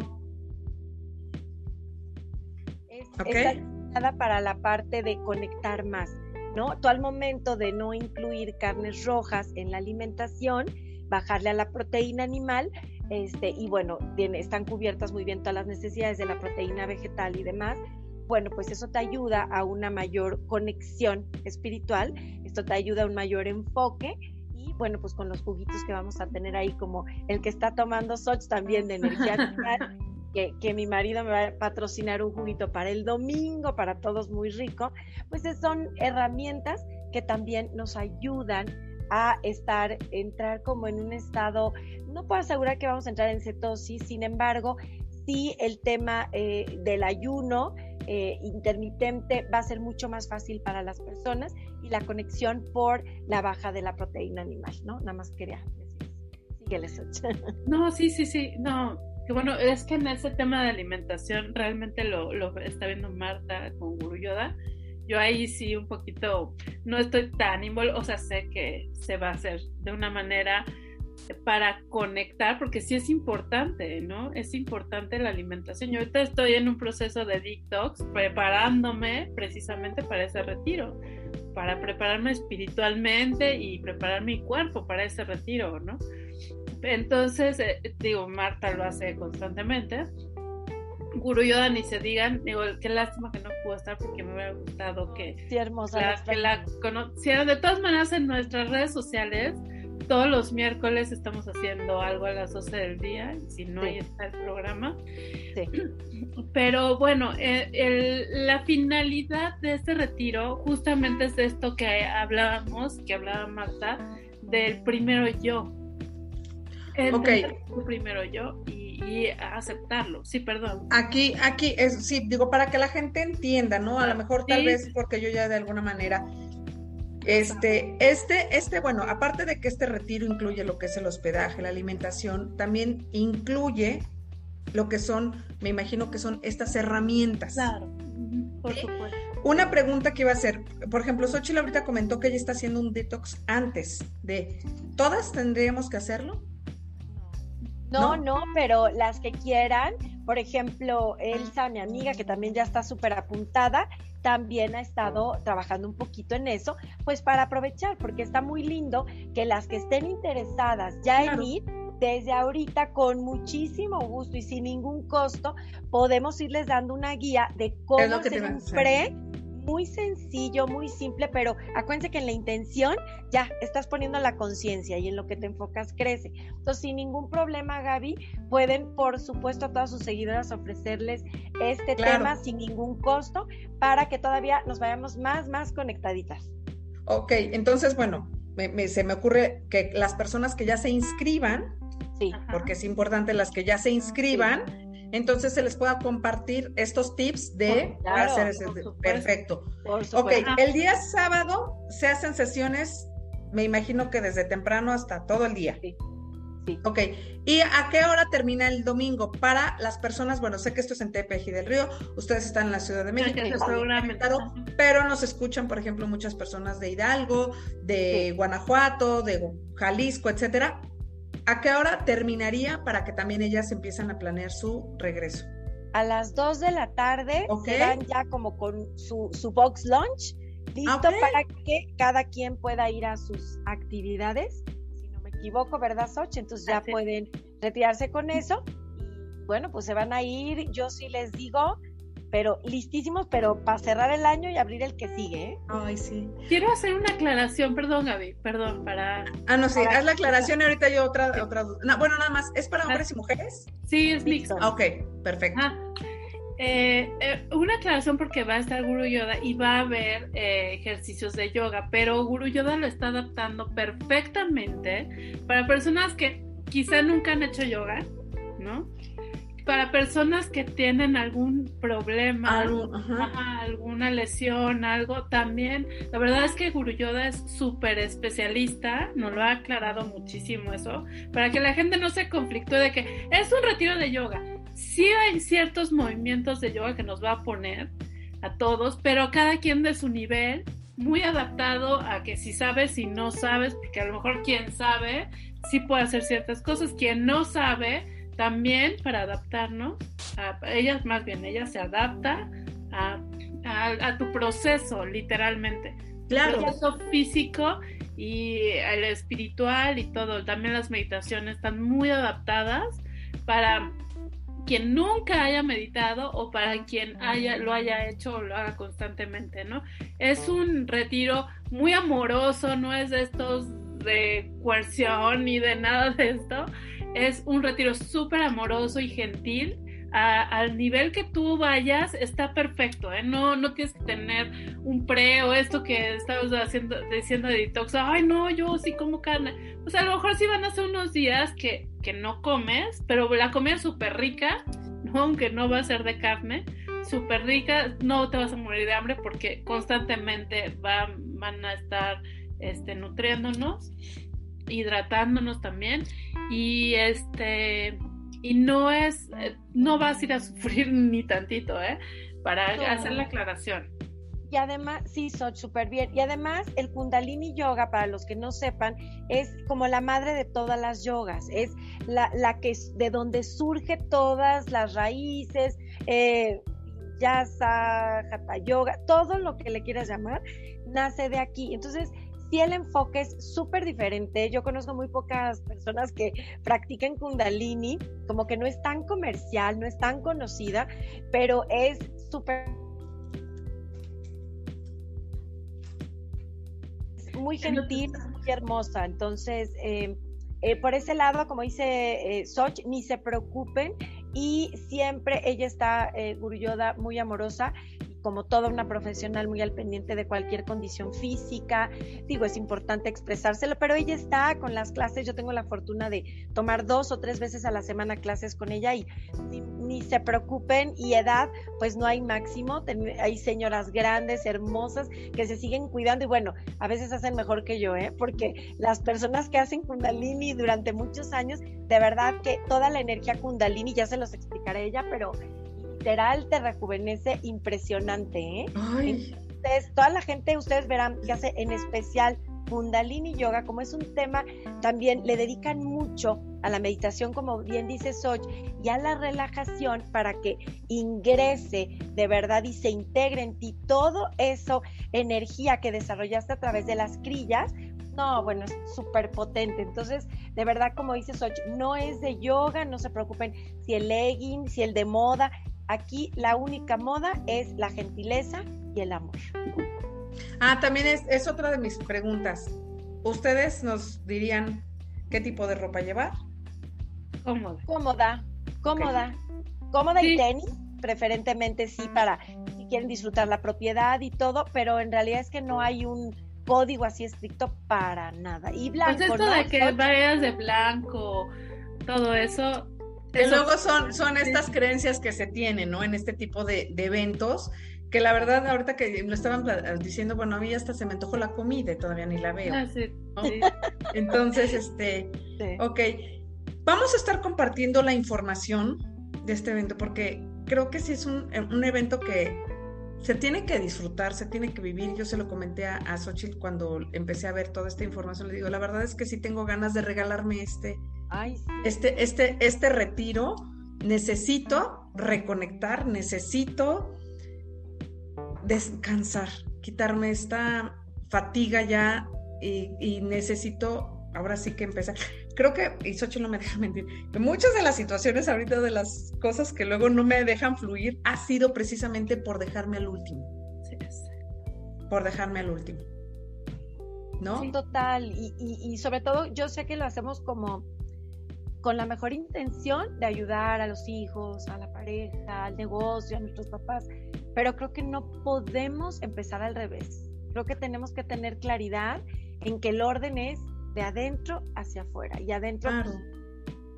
Está diseñada para la parte de conectar más, ¿no? Tú al momento de no incluir carnes rojas en la alimentación, bajarle a la proteína animal, este, y bueno, están cubiertas muy bien todas las necesidades de la proteína vegetal y demás, bueno, pues eso te ayuda a una mayor conexión espiritual, esto te ayuda a un mayor enfoque y bueno, pues con los juguitos que vamos a tener ahí, como el que está tomando Soch también de energía vital, que, que, mi marido me va a patrocinar un juguito para el domingo, para todos muy rico, pues son herramientas que también nos ayudan a estar, entrar como en un estado, no puedo asegurar que vamos a entrar en cetosis, sin embargo, sí el tema eh, del ayuno, eh, intermitente va a ser mucho más fácil para las personas y la conexión por la baja de la proteína animal, ¿no? Nada más quería decir. Síguele, No, sí, sí, sí, no. Bueno, es que en ese tema de alimentación realmente lo, lo está viendo Marta con Guru Yoda. Yo ahí sí un poquito no estoy tan involucrada, o sea, sé que se va a hacer de una manera para conectar, porque sí es importante, ¿no? Es importante la alimentación. Yo ahorita estoy en un proceso de detox, preparándome precisamente para ese retiro, para prepararme espiritualmente y preparar mi cuerpo para ese retiro, ¿no? Entonces, eh, digo, Marta lo hace constantemente. Guru Yoda ni se digan, digo, qué lástima que no pudo estar porque me hubiera gustado que, sí, hermosa, que la conocieran. De todas maneras, en nuestras redes sociales, todos los miércoles estamos haciendo algo a las 12 del día, si no, ahí está el programa. Pero bueno, eh, la finalidad de este retiro justamente es de esto que hablábamos, que hablaba Marta, del primero yo. El primero yo y, aceptarlo. Sí, perdón. Aquí, aquí, es, sí, digo, para que la gente entienda, ¿no? A lo mejor tal vez porque yo ya de alguna manera este, este, este, bueno, aparte de que este retiro incluye lo que es el hospedaje, la alimentación, también incluye lo que son, me imagino que son estas herramientas. Claro, por supuesto. Una pregunta que iba a hacer, por ejemplo, Xochitl ahorita comentó que ella está haciendo un detox antes de, ¿todas tendríamos que hacerlo? No, no, pero las que quieran, por ejemplo, Elsa, mi amiga, que también ya está súper apuntada, también ha estado trabajando un poquito en eso, pues para aprovechar, porque está muy lindo que las que estén interesadas ya en ir, desde ahorita con muchísimo gusto y sin ningún costo podemos irles dando una guía de cómo hacer un pre muy sencillo, muy simple, pero acuérdense que en la intención ya estás poniendo la conciencia y en lo que te enfocas crece. Entonces, sin ningún problema, Gaby, pueden, por supuesto, a todas sus seguidoras ofrecerles este tema sin ningún costo para que todavía nos vayamos más, más conectaditas. Ok, entonces, bueno, se me ocurre que las personas que ya se inscriban, sí. porque es importante las que ya se inscriban, entonces se les pueda compartir estos tips de hacer ese perfecto. ok, el día sábado se hacen sesiones, me imagino que desde temprano hasta todo el día. Sí. Sí. Ok, ¿y a qué hora termina el domingo? Para las personas, bueno, sé que esto es en Tepeji del Río, ustedes están en la Ciudad de México, pero nos escuchan, por ejemplo, muchas personas de Hidalgo, de Guanajuato, de Jalisco, etcétera. ¿A qué hora terminaría para que también ellas empiecen a planear su regreso? A las 2 de la tarde se van ya como con su, su box lunch, listo para que cada quien pueda ir a sus actividades. Si no me equivoco, ¿verdad, Soch? Entonces ya pueden retirarse con eso. Y bueno, pues se van a ir. Yo sí les digo, pero listísimos, pero para cerrar el año y abrir el que sigue. ¿eh? Ay, sí. Quiero hacer una aclaración, perdón, Gaby, perdón, para... Ah, no, sí, haz la aclaración y ahorita yo otra, otra no, bueno, nada más, ¿es para hombres y mujeres? Sí, es mixto. Ah, ok, perfecto. Ah, eh, eh, una aclaración porque va a estar Guru Yoda y va a haber eh, ejercicios de yoga, pero Guru Yoda lo está adaptando perfectamente para personas que quizá nunca han hecho yoga, ¿no? Para personas que tienen algún problema, alguna lesión, algo también. La verdad es que Guru Yoda es súper especialista, nos lo ha aclarado muchísimo eso, para que la gente no se conflictúe de que es un retiro de yoga. Sí hay ciertos movimientos de yoga que nos va a poner a todos, pero cada quien de su nivel, muy adaptado a que si sabes, si no sabes, porque a lo mejor quien sabe sí puede hacer ciertas cosas, quien no sabe también para adaptarnos, a, ella más bien, ella se adapta a, tu proceso, literalmente. Claro. El proceso físico y el espiritual y todo. También las meditaciones están muy adaptadas para quien nunca haya meditado o para quien haya, lo haya hecho o lo haga constantemente, ¿no? Es un retiro muy amoroso, no es de estos de coerción ni de nada de esto es un retiro súper amoroso y gentil. al nivel que tú vayas está perfecto, ¿eh? No, no tienes que tener un pre o esto que estabas haciendo, diciendo de detox, ay no, yo sí como carne. O sea, a lo mejor sí van a ser unos días que, que no comes, pero la comida es súper rica, ¿no? aunque no va a ser de carne, súper rica, no te vas a morir de hambre porque constantemente van, van a estar este, nutriéndonos hidratándonos también y este y no es eh, no vas a ir a sufrir ni tantito eh para hacer la aclaración y además, sí, soy súper bien. Y además, el Kundalini Yoga, para los que no sepan, es como la madre de todas las yogas. Es la, la que de donde surge todas las raíces, eh, yasa, hatha yoga, todo lo que le quieras llamar, nace de aquí. Entonces, sí el enfoque es súper diferente. Yo conozco muy pocas personas que practiquen kundalini, como que no es tan comercial, no es tan conocida, pero es súper... muy gentil, muy hermosa. Entonces, eh, eh, por ese lado, como dice eh, Soch, ni se preocupen y siempre ella está, eh, muy amorosa como toda una profesional muy al pendiente de cualquier condición física. Digo, es importante expresárselo, pero ella está con las clases. Yo tengo la fortuna de tomar dos o tres veces a la semana clases con ella y ni, se preocupen. Y edad, pues no hay máximo. hay señoras grandes, hermosas, que se siguen cuidando y bueno, a veces hacen mejor que yo, ¿eh? Porque las personas que hacen Kundalini durante muchos años, de verdad que toda la energía Kundalini, ya se los explicaré ella, pero literal te rejuvenece impresionante, ¿eh? Entonces, toda la gente, ustedes verán que hace en especial Kundalini Yoga, como es un tema, también le dedican mucho a la meditación, como bien dice Soch, y a la relajación para que ingrese de verdad y se integre en ti todo eso, energía que desarrollaste a través de las crillas, No, bueno, es súper potente. Entonces, de verdad, como dice Soch, no es de yoga, no se preocupen si el legging, si el de moda. Aquí la única moda es la gentileza y el amor. Ah, también es, es otra de mis preguntas. ¿Ustedes nos dirían qué tipo de ropa llevar? Cómoda. Cómoda, cómoda. Cómoda y tenis, preferentemente sí, para si quieren disfrutar la propiedad y todo, pero en realidad es que no hay un código así estricto para nada. Y blanco. Pues esto de que vayas de blanco, todo eso. Que luego son, son estas creencias que se tienen, ¿no? En este tipo de, eventos, que la verdad, ahorita que lo estaban diciendo, bueno, a mí hasta se me antojó la comida y todavía ni la veo. Ah, sí, Entonces, este, ok. Vamos a estar compartiendo la información de este evento porque creo que sí es un, un evento que se tiene que disfrutar, se tiene que vivir. Yo se lo comenté a, a Xochitl cuando empecé a ver toda esta información. Le digo, la verdad es que sí tengo ganas de regalarme este, este, este, este retiro. Necesito reconectar, necesito descansar, quitarme esta fatiga ya y, y necesito ahora sí que empezar creo que, y Xochitl no me deja mentir, que muchas de las situaciones ahorita de las cosas que luego no me dejan fluir ha sido precisamente por dejarme al último. Sí, por dejarme al último. ¿No? Sí, total. Y, y, sobre todo, yo sé que lo hacemos como con la mejor intención de ayudar a los hijos, a la pareja, al negocio, a nuestros papás, pero creo que no podemos empezar al revés. Creo que tenemos que tener claridad en que el orden es de adentro hacia afuera y adentro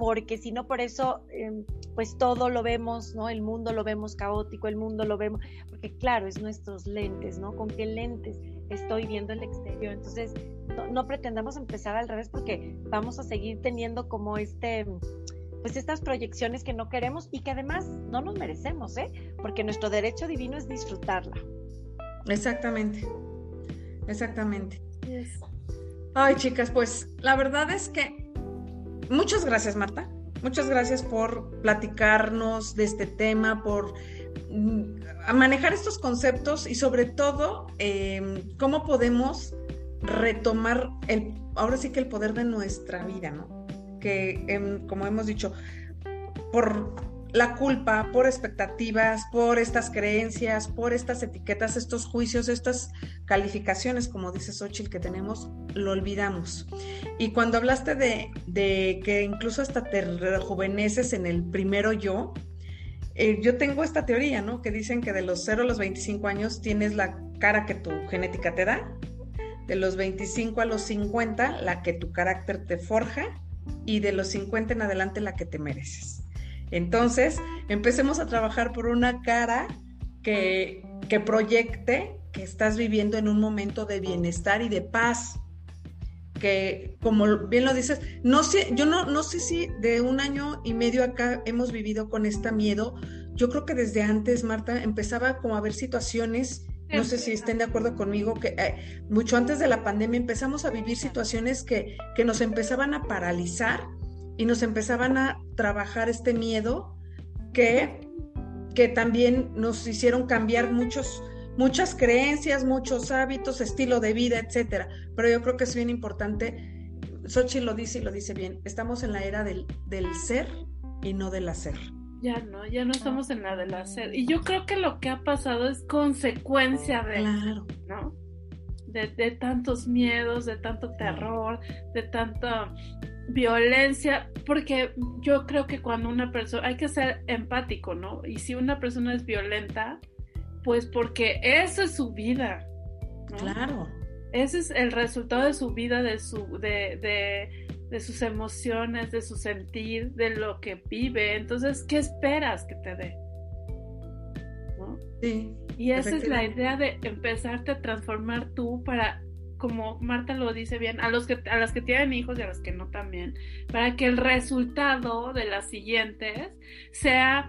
porque si no por eso em, pues todo lo vemos, ¿no? El mundo lo vemos caótico, el mundo lo vemos, porque claro, es nuestros lentes, ¿no? ¿Con qué lentes estoy viendo el exterior? Entonces, no, pretendamos empezar al revés porque vamos a seguir teniendo como este pues estas proyecciones que no queremos y que además no nos merecemos, ¿eh? Porque nuestro derecho divino es disfrutarla. Exactamente, exactamente. Ay, chicas, pues la verdad es que muchas gracias, Marta. Muchas gracias por platicarnos de este tema, por mm, manejar estos conceptos y sobre todo em, cómo podemos retomar el, ahora sí que el poder de nuestra vida, ¿no? Que em, como hemos dicho, por la culpa por expectativas, por estas creencias, por estas etiquetas, estos juicios, estas calificaciones, como dice Xochitl, que tenemos, lo olvidamos. Y cuando hablaste de, que incluso hasta te rejuveneces en el primero yo, eh, yo tengo esta teoría, ¿no? Que dicen que de los 0 a los 25 años tienes la cara que tu genética te da, de los 25 a los 50 la que tu carácter te forja y de los 50 en adelante la que te mereces. Entonces, empecemos a trabajar por una cara que, que proyecte que estás viviendo en un momento de bienestar y de paz. Que, como bien lo dices, no sé, yo no, no sé si de un año y medio acá hemos vivido con este miedo. Yo creo que desde antes, Marta, empezaba como a haber situaciones no sé si estén de acuerdo conmigo, que eh, mucho antes de la pandemia empezamos a vivir situaciones que, que, nos empezaban a paralizar y nos empezaban a trabajar este miedo que, que también nos hicieron cambiar muchos, muchas creencias, muchos hábitos, estilo de vida, etcétera. Pero yo creo que es bien importante, Sochi lo dice y lo dice bien, estamos en la era del, del ser y no del hacer. Ya no, ya no estamos en la del hacer. Y yo creo que lo que ha pasado es consecuencia de, claro. ¿no? De, de tantos miedos, de tanto terror, de tanta violencia, porque yo creo que cuando una persona, hay que ser empático, ¿no? Y si una persona es violenta, pues porque esa es su vida. Claro. Ese es el resultado de su vida, de, su, de, de, de sus emociones, de su sentir, de lo que vive. Entonces, ¿qué esperas que te dé? ¿No? Sí. Y esa es la idea de empezarte a transformar tú para como Marta lo dice bien, a los que a las que tienen hijos y a las que no también, para que el resultado de las siguientes sea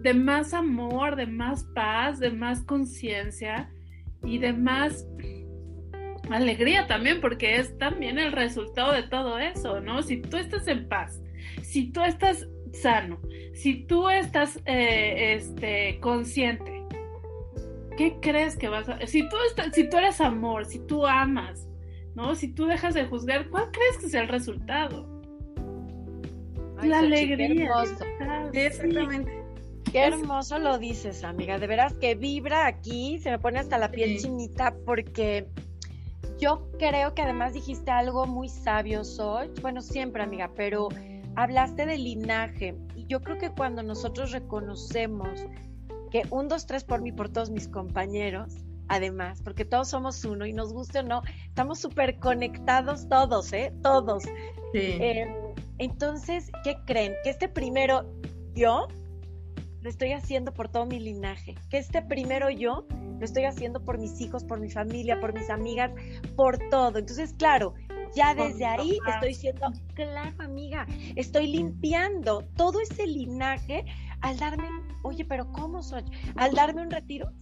de más amor, de más paz, de más conciencia y de más alegría también, porque es también el resultado de todo eso, ¿no? Si tú estás en paz, si tú estás sano, si tú estás eh, este, consciente, ¿qué crees que vas a...? Si tú, estás, si tú eres amor, si tú amas, ¿no? Si tú dejas de juzgar, ¿cuál crees que sea el resultado? la alegría. exactamente. Qué hermoso lo dices, amiga. De veras que vibra aquí, se me pone hasta la piel chinita porque yo creo que además dijiste algo muy sabio, Soy. Bueno, siempre, amiga, pero hablaste del linaje. Y yo creo que cuando nosotros reconocemos que un, dos, tres por mí, por todos mis compañeros, además, porque todos somos uno y nos guste o no, estamos súper conectados todos, ¿eh? Todos. Eh, entonces, ¿qué creen? Que este primero yo lo estoy haciendo por todo mi linaje, que este primero yo lo estoy haciendo por mis hijos, por mi familia, por mis amigas, por todo. Entonces, claro, ya desde ahí estoy diciendo, claro, amiga, estoy limpiando todo ese linaje al darme, oye, pero ¿cómo soy? Al darme un retiro,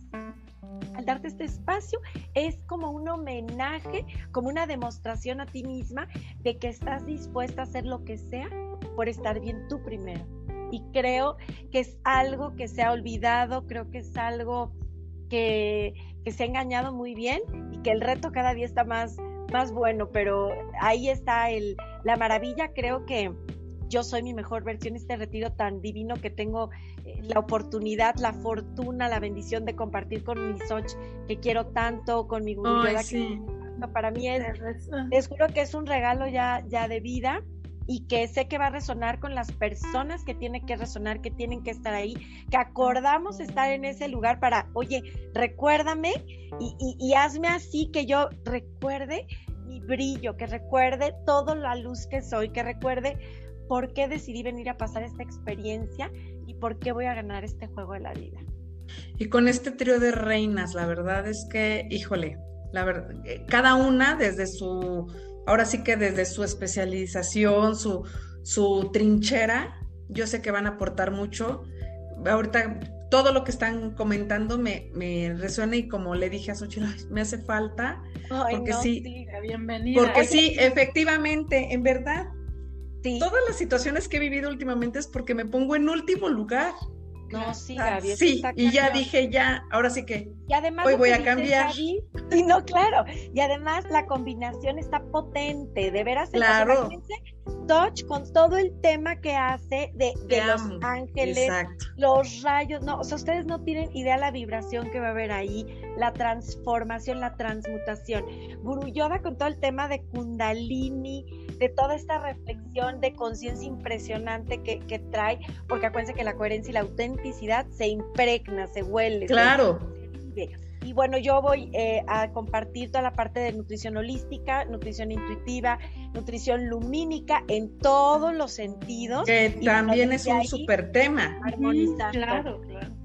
al darte este espacio, es como un homenaje, como una demostración a ti misma de que estás dispuesta a hacer lo que sea por estar bien tú primero. Y creo que es algo que se ha olvidado, creo que es algo que, se ha engañado muy bien y que el reto cada día está más, más bueno, pero ahí está el, la maravilla, creo que yo soy mi mejor versión, este retiro tan divino que tengo eh, la oportunidad, la fortuna, la bendición de compartir con mi Soch, que quiero tanto, con mi Guru que para mí es, les juro que es un regalo ya, ya de vida y que sé que va a resonar con las personas que tienen que resonar, que tienen que estar ahí, que acordamos estar en ese lugar para, oye, recuérdame y, y hazme así que yo recuerde mi brillo, que recuerde toda la luz que soy, que recuerde por qué decidí venir a pasar esta experiencia y por qué voy a ganar este juego de la vida. Y con este trío de reinas, la verdad es que, híjole, la verdad, eh, cada una desde su, ahora sí que desde su especialización, su, su trinchera, yo sé que van a aportar mucho. Ahorita todo lo que están comentando me, me resuena y como le dije a Xochitl, me hace falta. porque sí, bienvenida. Porque sí, efectivamente, en verdad, Todas las situaciones que he vivido últimamente es porque me pongo en último lugar. No, sí, Gaby. Sí, y ya dije, ya, ahora sí que y además hoy voy a cambiar. sí, no, claro. Y además la combinación está potente, de veras. Claro. Touch con todo el tema que hace de, los ángeles, los rayos, no, o sea, ustedes no tienen idea la vibración que va a haber ahí, la transformación, la transmutación. Guru Yoda con todo el tema de Kundalini, de toda esta reflexión de conciencia impresionante que, trae, porque acuérdense que la coherencia y la autenticidad se impregna, se huele. Claro. Y bueno, yo voy eh, a compartir toda la parte de nutrición holística, nutrición intuitiva, nutrición lumínica en todos los sentidos. Que también es un súper tema. Armonizar. claro, claro.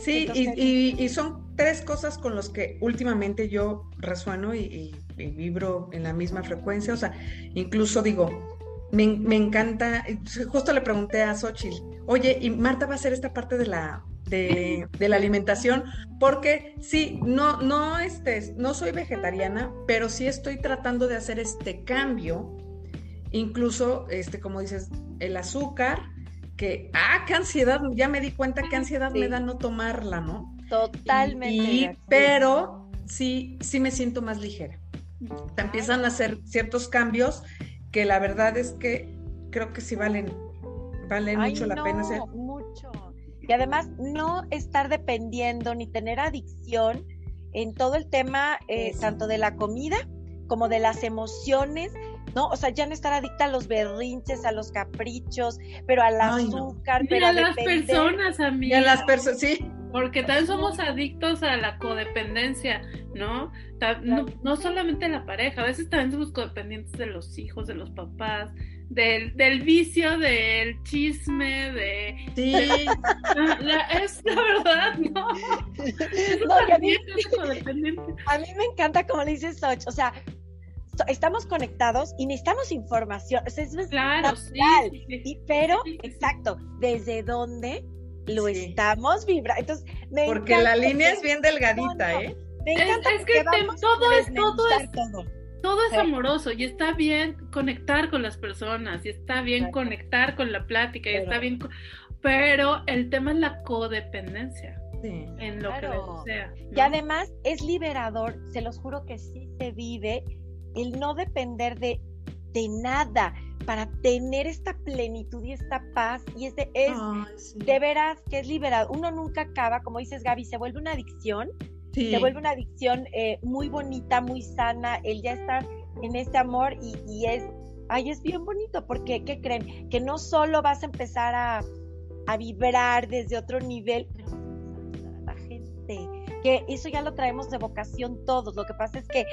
Sí, y, son tres cosas con las que últimamente yo resueno y, vibro en la misma frecuencia. O sea, incluso digo, me, encanta, justo le pregunté a Xochitl, oye, ¿y Marta va a hacer esta parte de la, de, la alimentación? Porque sí, no, no, este, no soy vegetariana, pero sí estoy tratando de hacer este cambio. Incluso, este, como dices, el azúcar, que, ah, qué ansiedad, ya me di cuenta qué ansiedad me da no tomarla, ¿no? Totalmente. pero sí, sí me siento más ligera. Te empiezan a hacer ciertos cambios que la verdad es que creo que sí valen, valen mucho la pena hacer. Mucho. Y además no estar dependiendo ni tener adicción en todo el tema eh, tanto de la comida como de las emociones ¿no? O sea, ya no estar adicta a los berrinches, a los caprichos, pero al azúcar, pero a, las personas, amiga. a las personas, sí. Porque también somos adictos a la codependencia, ¿no? ¿no? solamente la pareja, a veces también somos codependientes de los hijos, de los papás, del, del vicio, del chisme, de... Sí. es la verdad, ¿no? no a, mí, a, mí, me encanta como le dices Soch, o sea, estamos conectados y necesitamos información. es claro, sí, pero, exacto, ¿desde dónde lo estamos vibrando? Entonces, Porque la línea es bien delgadita, ¿eh? Me encanta es, que todo es, todo es, todo. Es amoroso y está bien conectar con las personas y está bien conectar con la plática y está bien, pero el tema es la codependencia. en lo que sea. Y además es liberador, se los juro que sí se vive el no depender de, de nada para tener esta plenitud y esta paz y este es de veras que es liberado. Uno nunca acaba, como dices Gaby, se vuelve una adicción, se vuelve una adicción eh, muy bonita, muy sana, el ya estar en este amor y, y es, ay, es bien bonito porque, ¿qué creen? Que no solo vas a empezar a, a vibrar desde otro nivel, la gente que eso ya lo traemos de vocación todos. Lo que pasa es que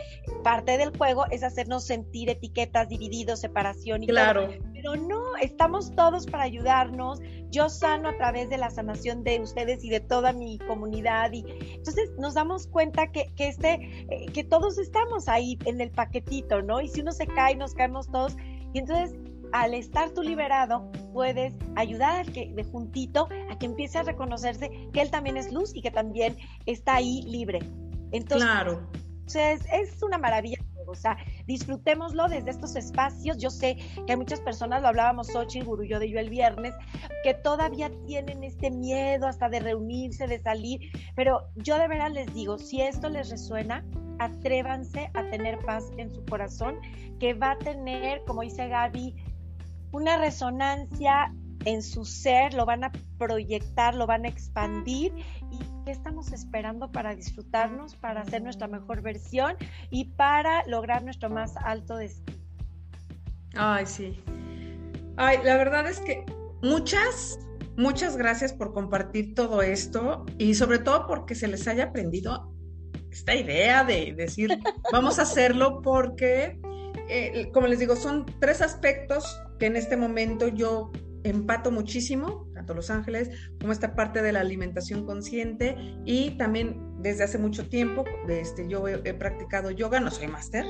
parte del juego es hacernos sentir etiquetas, divididos, separación y claro. Pero no, estamos todos para ayudarnos. Yo sano a través de la sanación de ustedes y de toda mi comunidad. Y entonces nos damos cuenta que, que este, eh, que todos estamos ahí en el paquetito, ¿no? Y si uno se cae, nos caemos todos. Y entonces al estar tú liberado, puedes ayudar al que de juntito a que empiece a reconocerse que él también es luz y que también está ahí libre. Entonces, claro. Entonces, es una maravilla. O sea, disfrutémoslo desde estos espacios. Yo sé que hay muchas personas, lo hablábamos Xochitl, Guru, yo de yo el viernes, que todavía tienen este miedo hasta de reunirse, de salir. Pero yo de verdad les digo, si esto les resuena, atrévanse a tener paz en su corazón, que va a tener, como dice Gaby, una resonancia en su ser, lo van a proyectar, lo van a expandir y qué estamos esperando para disfrutarnos, para hacer nuestra mejor versión y para lograr nuestro más alto destino. Ay, sí. Ay, la verdad es que muchas, muchas gracias por compartir todo esto y sobre todo porque se les haya aprendido esta idea de decir, vamos a hacerlo porque, eh, como les digo, son tres aspectos que en este momento yo empato muchísimo, tanto Los Ángeles como esta parte de la alimentación consciente y también desde hace mucho tiempo, este, yo he, practicado yoga, no soy máster,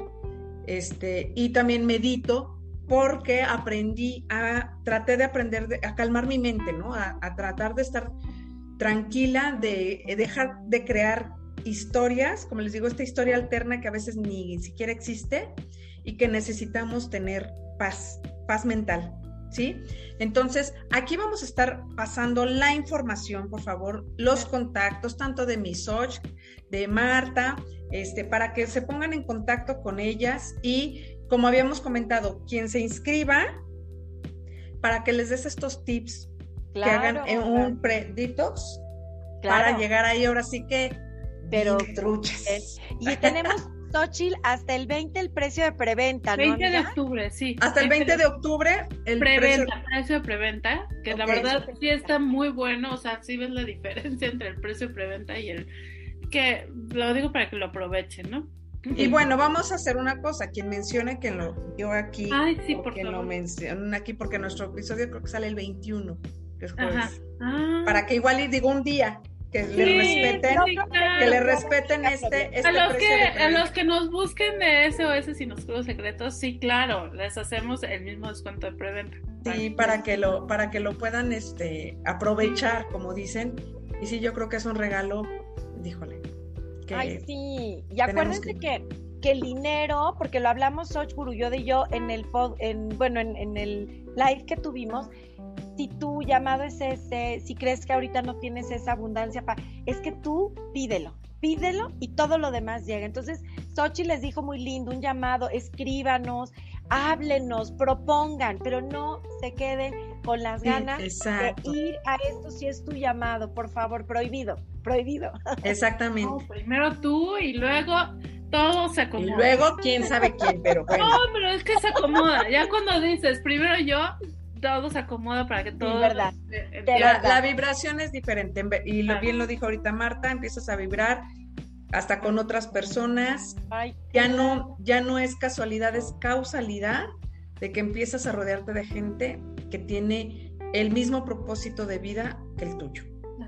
este, y también medito porque aprendí a, traté de aprender a calmar mi mente, ¿no? A, a, tratar de estar tranquila, de dejar de crear historias, como les digo, esta historia alterna que a veces ni siquiera existe y que necesitamos tener paz, paz mental, ¿sí? Entonces, aquí vamos a estar pasando la información, por favor, los contactos, tanto de mi Soch, de Marta, este, para que se pongan en contacto con ellas y, como habíamos comentado, quien se inscriba, para que les des estos tips que hagan en un pre-detox para llegar ahí ahora sí que pero truchas. Y tenemos Xochitl, hasta el 20 el precio de preventa, ¿no? 20 de octubre, sí. Hasta el 20 de octubre el preventa, precio... de preventa, que la verdad sí está muy bueno, o sea, sí ves la diferencia entre el precio de preventa y el que lo digo para que lo aprovechen, ¿no? Y bueno, vamos a hacer una cosa, quien mencione que lo dio aquí, Ay, sí, por lo mencionen aquí, porque nuestro episodio creo que sale el 21, que es jueves. Ah. Para que igual digo un día, que le respeten, que le respeten este, este a los que a los que nos busquen de SOS y los secretos, sí, claro, les hacemos el mismo descuento de preventa. Sí, para que lo para que lo puedan este aprovechar, como dicen. Y sí, yo creo que es un regalo, díjole. Ay, sí, y acuérdense que... que el dinero, porque lo hablamos Soch Guru, yo de yo en el en bueno, en, en el live que tuvimos, si tu llamado es ese, si crees que ahorita no tienes esa abundancia, es que tú pídelo, pídelo y todo lo demás llega. Entonces, Sochi les dijo muy lindo, un llamado, escríbanos, háblenos, propongan, pero no se queden con las ganas de ir a esto si es tu llamado, por favor, prohibido, prohibido. Exactamente. primero tú y luego todo se acomoda. Y luego quién sabe quién, pero No, pero es que se acomoda. Ya cuando dices primero yo, todo se acomoda para que todo. verdad. La, vibración es diferente. Y lo, bien lo dijo ahorita Marta, empiezas a vibrar hasta con otras personas. ya no, ya no es casualidad, es causalidad de que empiezas a rodearte de gente que tiene el mismo propósito de vida que el tuyo.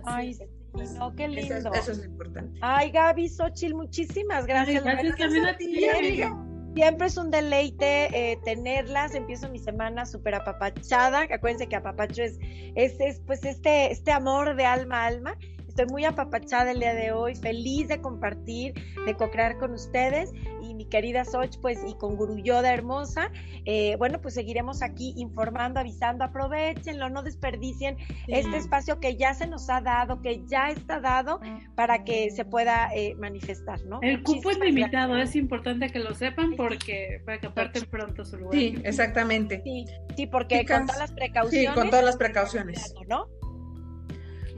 Ay, no, qué lindo. Eso, es lo importante. Ay, Gaby, Xochitl, muchísimas gracias. gracias también a ti. Siempre es un deleite eh, tenerlas. Empiezo mi semana súper apapachada. Acuérdense que apapacho es, es, pues este, este amor de alma a alma. Estoy muy apapachada el día de hoy, feliz de compartir, de co-crear con ustedes. Mi querida Soch, pues, y con Guruyoda Hermosa, eh, bueno, pues seguiremos aquí informando, avisando, aprovechenlo, no desperdicien este espacio que ya se nos ha dado, que ya está dado para que se pueda eh, manifestar, ¿no? El cupo es limitado, es importante que lo sepan porque para que aparten pronto su lugar. Sí, exactamente. Sí, sí porque con todas las precauciones. Sí, con todas las precauciones. ¿no?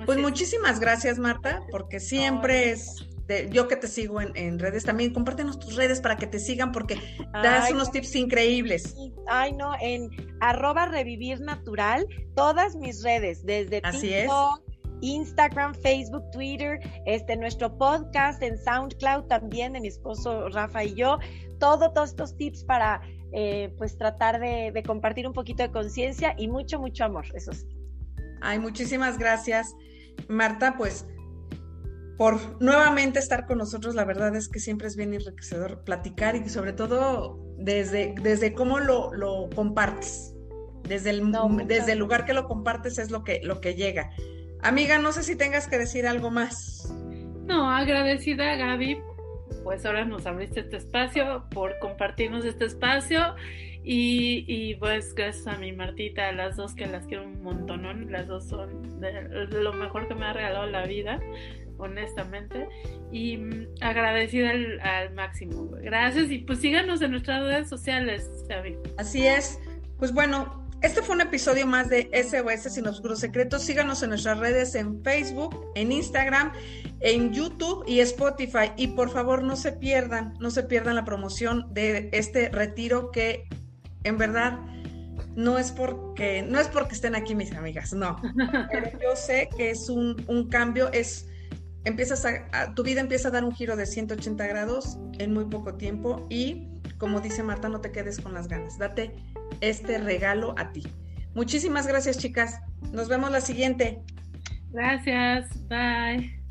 Pues muchísimas gracias, Marta, porque siempre es yo que te sigo en, redes también, compártenos tus redes para que te sigan porque das unos tips increíbles. Ay, no, en arroba revivir natural, todas mis redes, desde TikTok, Instagram, Facebook, Twitter, este, nuestro podcast en SoundCloud también de mi esposo Rafa y yo, todo, todos estos tips para eh, pues tratar de, de compartir un poquito de conciencia y mucho, mucho amor, eso sí. Ay, muchísimas gracias. Marta, pues por nuevamente estar con nosotros. La verdad es que siempre es bien enriquecedor platicar y sobre todo desde, desde cómo lo, lo compartes. Desde el, desde el lugar que lo compartes es lo que, lo que llega. Amiga, no sé si tengas que decir algo más. No, agradecida Gaby, pues ahora nos abriste este espacio por compartirnos este espacio y, y, pues gracias a mi Martita, a las dos que las quiero un montón, ¿no? las dos son de, lo mejor que me ha regalado la vida, honestamente, y mm, agradecida al, máximo. Gracias y pues síganos en nuestras redes sociales, Xavi. Así es, pues bueno, este fue un episodio más de SOS Sin Oscuros Secretos. Síganos en nuestras redes en Facebook, en Instagram, en YouTube y Spotify. Y por favor no se pierdan, no se pierdan la promoción de este retiro que en verdad no es porque, no es porque estén aquí mis amigas, no. Pero yo sé que es un, un cambio, es, empiezas a, tu vida empieza a dar un giro de 180 grados en muy poco tiempo y, como dice Marta, no te quedes con las ganas. Date este regalo a ti. Muchísimas gracias, chicas. Nos vemos la siguiente. Gracias. Bye.